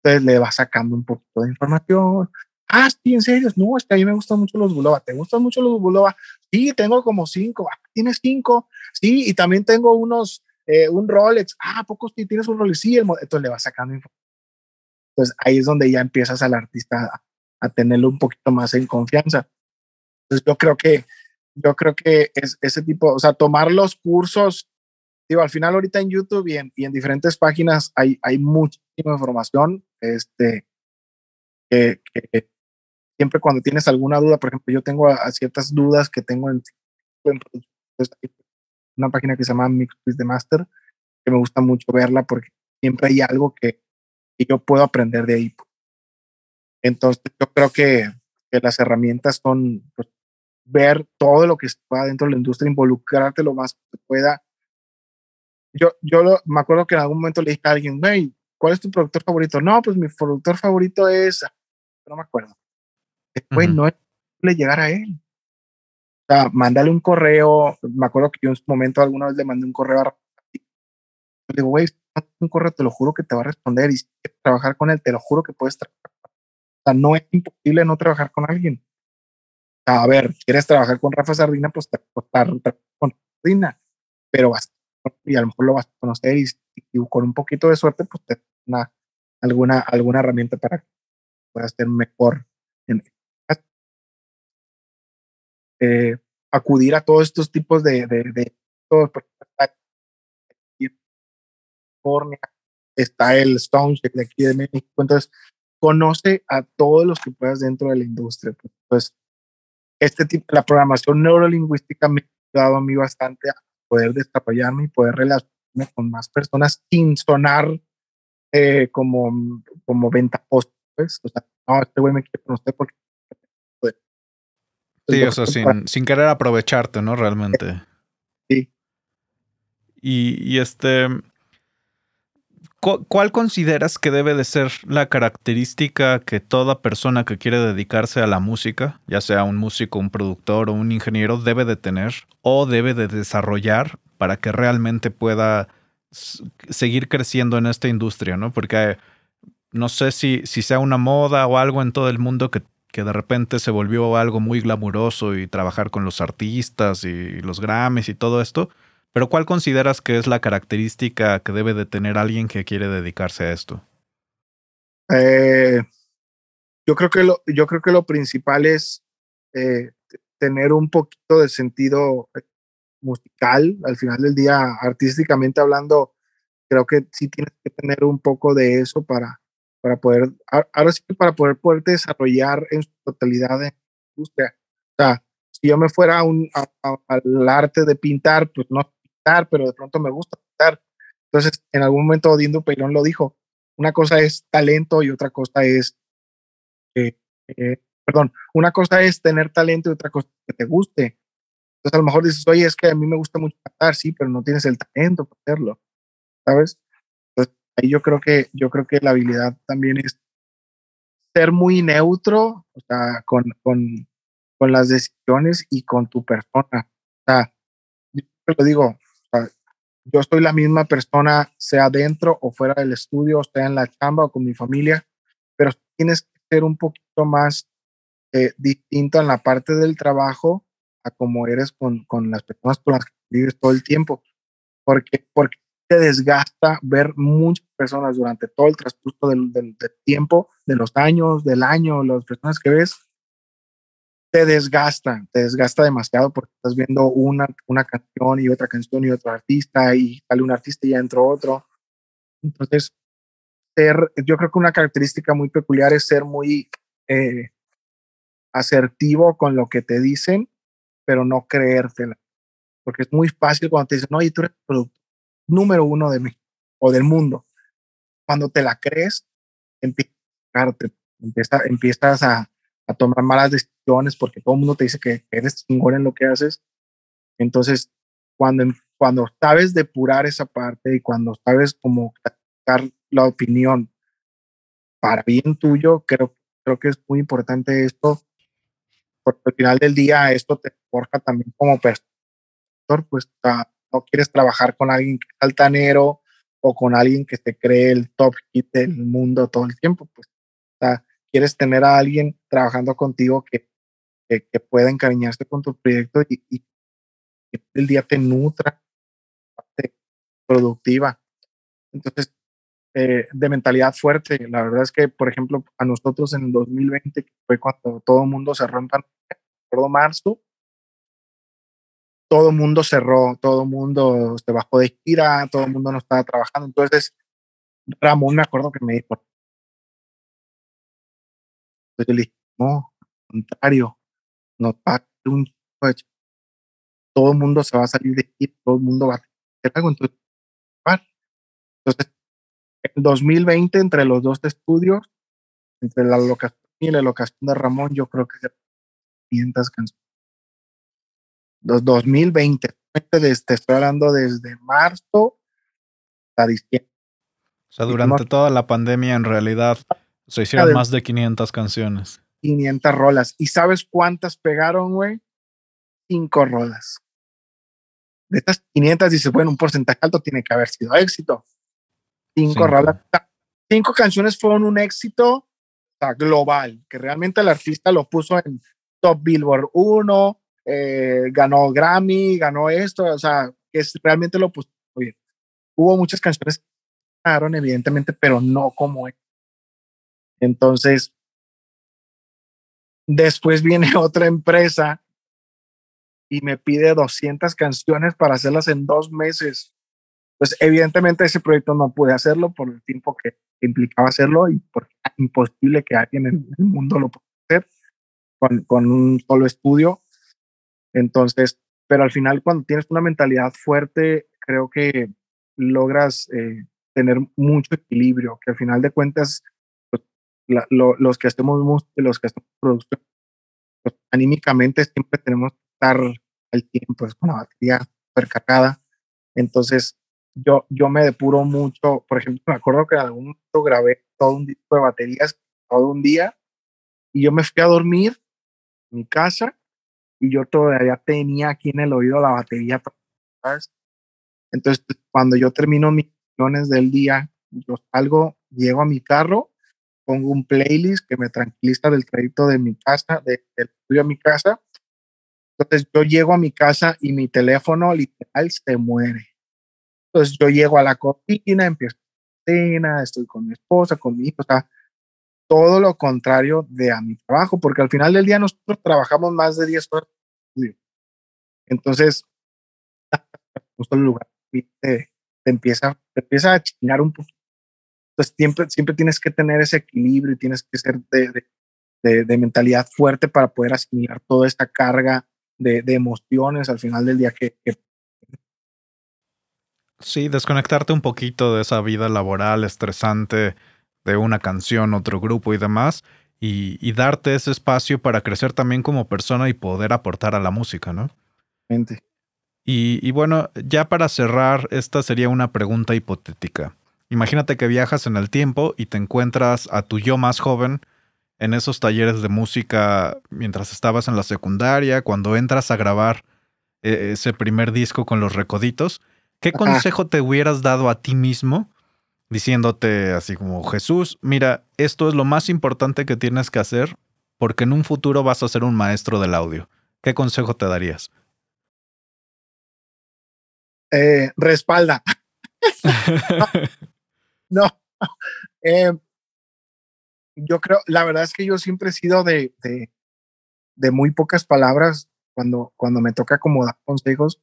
Entonces le va sacando un poquito de información, Ah, sí, en serio. No, es que a mí me gustan mucho los Bulova. ¿Te gustan mucho los Bulova? Sí, tengo como cinco. Ah, ¿Tienes cinco? Sí, y también tengo unos, eh, un Rolex. Ah, pocos tienes un Rolex? Sí, entonces le vas sacando información. Entonces ahí es donde ya empiezas al artista a, tenerlo un poquito más en confianza. Entonces yo creo que, yo creo que es ese tipo, o sea, tomar los cursos, digo, al final ahorita en YouTube y en, y en diferentes páginas hay, hay muchísima información, este, que, que, siempre cuando tienes alguna duda, por ejemplo, yo tengo a, ciertas dudas que tengo en, una página que se llama Mix de Master, que me gusta mucho verla porque siempre hay algo que, yo puedo aprender de ahí. Entonces, yo creo que, que las herramientas son pues, ver todo lo que se pueda dentro de la industria, involucrarte lo más que pueda. Yo, yo me acuerdo que en algún momento le dije a alguien, hey, ¿cuál es tu productor favorito? No, pues mi productor favorito es, no me acuerdo después no es posible llegar a él. Sea, mándale un correo. Me acuerdo que yo en su momento alguna vez le mandé un correo a le digo, güey, un correo, te lo juro que te va a responder y si quieres trabajar con él, te lo juro que puedes trabajar. O sea, no es imposible no trabajar con alguien. a ver, quieres trabajar con Rafa Sardina, pues te va a costar con Sardina, pero vas, y a lo mejor lo vas a conocer y, con un poquito de suerte, pues te una, alguna, alguna herramienta para que puedas ser mejor en eh, acudir a todos estos tipos de, de, de está el Soundcheck de aquí de México, entonces conoce a todos los que puedas dentro de la industria. Pues, este tipo, la programación neurolingüística me ha dado a mí bastante a poder desarrollarme y poder relacionarme con más personas sin sonar eh, como, como ventajoso. Pues. O sea, no, este güey me quiere conocer porque. Sí, o sea, sin, sin, querer aprovecharte, ¿no? Realmente. Sí. Y, y este. ¿Cuál consideras que debe de ser la característica que toda persona que quiere dedicarse a la música, ya sea un músico, un productor o un ingeniero, debe de tener o debe de desarrollar para que realmente pueda seguir creciendo en esta industria, ¿no? Porque no sé si, si sea una moda o algo en todo el mundo que, que de repente se volvió algo muy glamuroso y trabajar con los artistas y los Grammys y todo esto, pero ¿cuál consideras que es la característica que debe de tener alguien que quiere dedicarse a esto? Eh, yo, creo que lo, yo creo que lo principal es eh, tener un poquito de sentido eh, musical. Al final del día, artísticamente hablando, creo que sí tienes que tener un poco de eso para, para poder, ahora sí que para poder desarrollar en su totalidad en la industria. O sea, si yo me fuera un, al arte de pintar, pues no pero de pronto me gusta pintar. Entonces, en algún momento Dindo Peirón lo dijo, una cosa es talento y otra cosa es, eh, eh, perdón, una cosa es tener talento y otra cosa es que te guste. Entonces, a lo mejor dices, oye, es que a mí me gusta mucho cantar, sí, pero no tienes el talento para hacerlo, ¿sabes? Ahí yo creo que, yo creo que la habilidad también es ser muy neutro, o sea, con, con, con las decisiones y con tu persona. O sea, yo lo digo, yo soy la misma persona, sea dentro o fuera del estudio, sea en la chamba o con mi familia, pero tienes que ser un poquito más eh, distinto en la parte del trabajo a como eres con, con, las personas con las que vives todo el tiempo, porque, porque te desgasta ver muchas personas durante todo el transcurso del, del, del tiempo, de los años, del año, las personas que ves, te desgasta, te desgasta demasiado porque estás viendo una, una canción y otra canción y otro artista y sale un artista y ya entró otro. Entonces, ser, yo creo que una característica muy peculiar es ser muy eh, asertivo con lo que te dicen, pero no creértela. Porque es muy fácil cuando te dicen, oye, tú eres el producto número uno de México o del mundo. Cuando te la crees, empiezas, empiezas a, a tomar malas decisiones porque todo el mundo te dice que eres chingón en lo que haces. Entonces, cuando, cuando sabes depurar esa parte y cuando sabes cómo dar la opinión para bien tuyo, creo, creo que es muy importante esto, porque al final del día esto te forja también como persona. Pues no quieres trabajar con alguien que es altanero o con alguien que se cree el top hit del mundo todo el tiempo. Pues, o quieres tener a alguien trabajando contigo que, que, pueda encariñarse con tu proyecto y, y, que el día te nutra, parte productiva. Entonces, eh, de mentalidad fuerte. La verdad es que, por ejemplo, a nosotros en el 2020, que fue cuando todo el mundo cerró en recuerdo marzo, todo mundo cerró, todo mundo se bajó de gira, todo el mundo no estaba trabajando. Entonces, Ramón me acuerdo que me dijo, yo dije, no, al contrario, no va un todo el mundo se va a salir de aquí, todo el mundo va a hacer algo. Entonces, entonces, en 2020, entre los dos estudios, entre la locación y la locación de Ramón, yo creo que 500 canciones. Los 2020, te estoy hablando desde marzo hasta diciembre. O sea, durante toda la pandemia, en realidad, se hicieron más de 500 canciones. 500 rolas. ¿Y sabes cuántas pegaron, güey? Cinco rolas. De estas 500 dices, bueno, un porcentaje alto tiene que haber sido éxito. Cinco, rolas. Cinco canciones fueron un éxito global, que realmente el artista lo puso en, top Billboard 1, eh, ganó Grammy, ganó esto, o sea, es realmente lo pues, Hubo muchas canciones que ganaron, evidentemente, pero no como él. Entonces, después viene otra empresa y me pide 200 canciones para hacerlas en dos meses. Pues evidentemente ese proyecto no pude hacerlo por el tiempo que implicaba hacerlo y porque era imposible que alguien en el mundo lo pueda hacer con, con un solo estudio. Entonces, pero al final cuando tienes una mentalidad fuerte, creo que logras eh, tener mucho equilibrio, que al final de cuentas pues, los que estemos los que estamos producción, pues, anímicamente siempre tenemos que estar al tiempo, es con la batería supercargada. Entonces, yo, yo me depuro mucho. Por ejemplo, me acuerdo que en algún momento grabé todo un disco de baterías todo un día y yo me fui a dormir en mi casa y yo todavía tenía aquí en el oído la batería. Entonces, cuando yo termino mis sesiones del día, yo salgo, llego a mi carro, pongo un playlist que me tranquiliza del trayecto de mi casa, de, del estudio a mi casa. Entonces, yo llego a mi casa y mi teléfono literal se muere entonces yo llego a la cocina, empiezo a cena, estoy con mi esposa, con mi hijo, o sea, todo lo contrario de a mi trabajo, porque al final del día nosotros trabajamos más de 10 horas. Entonces, justo el lugar te, empieza, te empieza a chingar un poco. Entonces, siempre, siempre tienes que tener ese equilibrio y tienes que ser de, de, mentalidad fuerte para poder asimilar toda esta carga de, emociones al final del día que, que Sí, desconectarte un poquito de esa vida laboral estresante de una canción, otro grupo y demás, y, darte ese espacio para crecer también como persona y poder aportar a la música, ¿no? Y, y bueno, ya para cerrar, esta sería una pregunta hipotética. Imagínate que viajas en el tiempo y te encuentras a tu yo más joven en esos talleres de música mientras estabas en la secundaria, cuando entras a grabar eh, ese primer disco con los recoditos ¿Qué consejo te hubieras dado a ti mismo diciéndote así como, Jesús, mira, esto es lo más importante que tienes que hacer porque en un futuro vas a ser un maestro del audio? ¿Qué consejo te darías? Eh, respalda. no. Eh, yo creo, la verdad es que yo siempre he sido de, de, de muy pocas palabras cuando, cuando me toca como dar consejos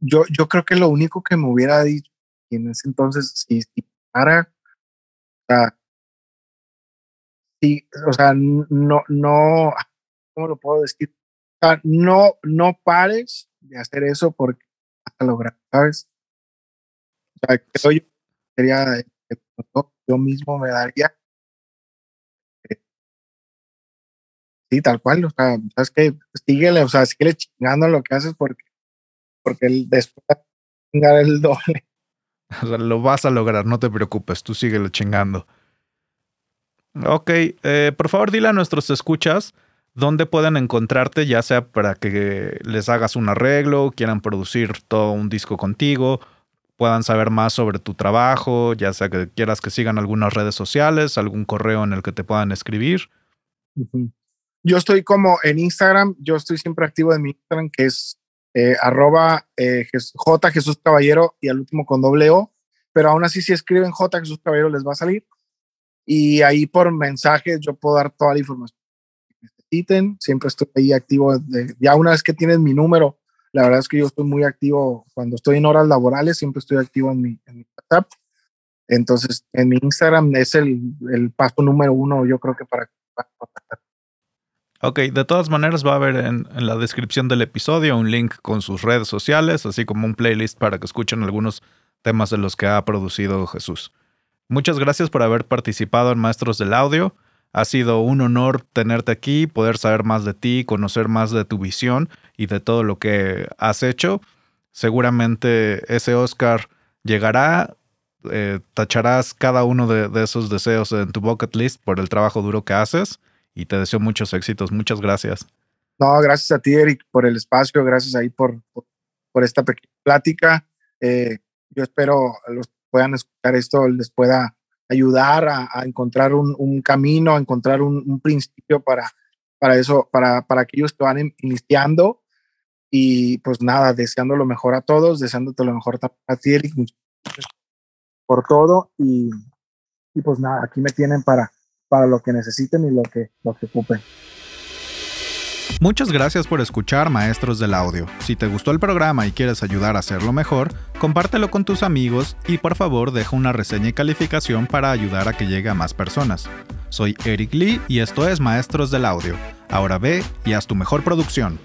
yo, yo creo que lo único que me hubiera dicho en ese entonces, si, si para, o sea, sí, o sea, no, no, ¿cómo lo puedo decir? O sea, no, no pares de hacer eso porque hasta lograr, ¿sabes? O sea, creo yo sería, yo mismo me daría eh, Sí, tal cual, o sea, sabes que síguele, o sea, síguele chingando lo que haces porque porque después chingar el doble. lo vas a lograr, no te preocupes, tú síguelo chingando. Ok, eh, por favor dile a nuestros escuchas dónde pueden encontrarte, ya sea para que les hagas un arreglo, quieran producir todo un disco contigo, puedan saber más sobre tu trabajo, ya sea que quieras que sigan algunas redes sociales, algún correo en el que te puedan escribir. Yo estoy como en Instagram, yo estoy siempre activo en mi Instagram, que es eh, arroba eh, Jesús Caballero y al último con doble O, pero aún así si escriben J Jesús Caballero les va a salir. Y ahí por mensajes yo puedo dar toda la información que necesiten, siempre estoy ahí activo, ya una vez que tienes mi número, la verdad es que yo estoy muy activo cuando estoy en horas laborales, siempre estoy activo en mi, en WhatsApp, entonces en mi Instagram es el, el paso número uno yo creo que para contactar. Ok, de todas maneras va a haber en, la descripción del episodio un link con sus redes sociales, así como un playlist para que escuchen algunos temas de los que ha producido Jesús. Muchas gracias por haber participado en Maestros del Audio. Ha sido un honor tenerte aquí, poder saber más de ti, conocer más de tu visión y de todo lo que has hecho. Seguramente ese Oscar llegará, eh, tacharás cada uno de esos deseos en tu bucket list por el trabajo duro que haces y te deseo muchos éxitos. Muchas gracias. No, gracias a ti, Eric, por el espacio, gracias ahí por, por, esta pequeña plática. Eh, yo espero los puedan escuchar esto les pueda ayudar a, encontrar un, camino, a encontrar un, principio para, para eso, para, para aquellos que van iniciando. Y pues nada, deseando lo mejor a todos, deseándote lo mejor a ti, Eric, por todo. Y, y pues nada, aquí me tienen para, para lo que necesiten y lo que, lo que ocupen. Muchas gracias por escuchar Maestros del Audio. Si te gustó el programa y quieres ayudar a hacerlo mejor, compártelo con tus amigos y por favor deja una reseña y calificación para ayudar a que llegue a más personas. Soy Eric Lee y esto es Maestros del Audio. Ahora ve y haz tu mejor producción.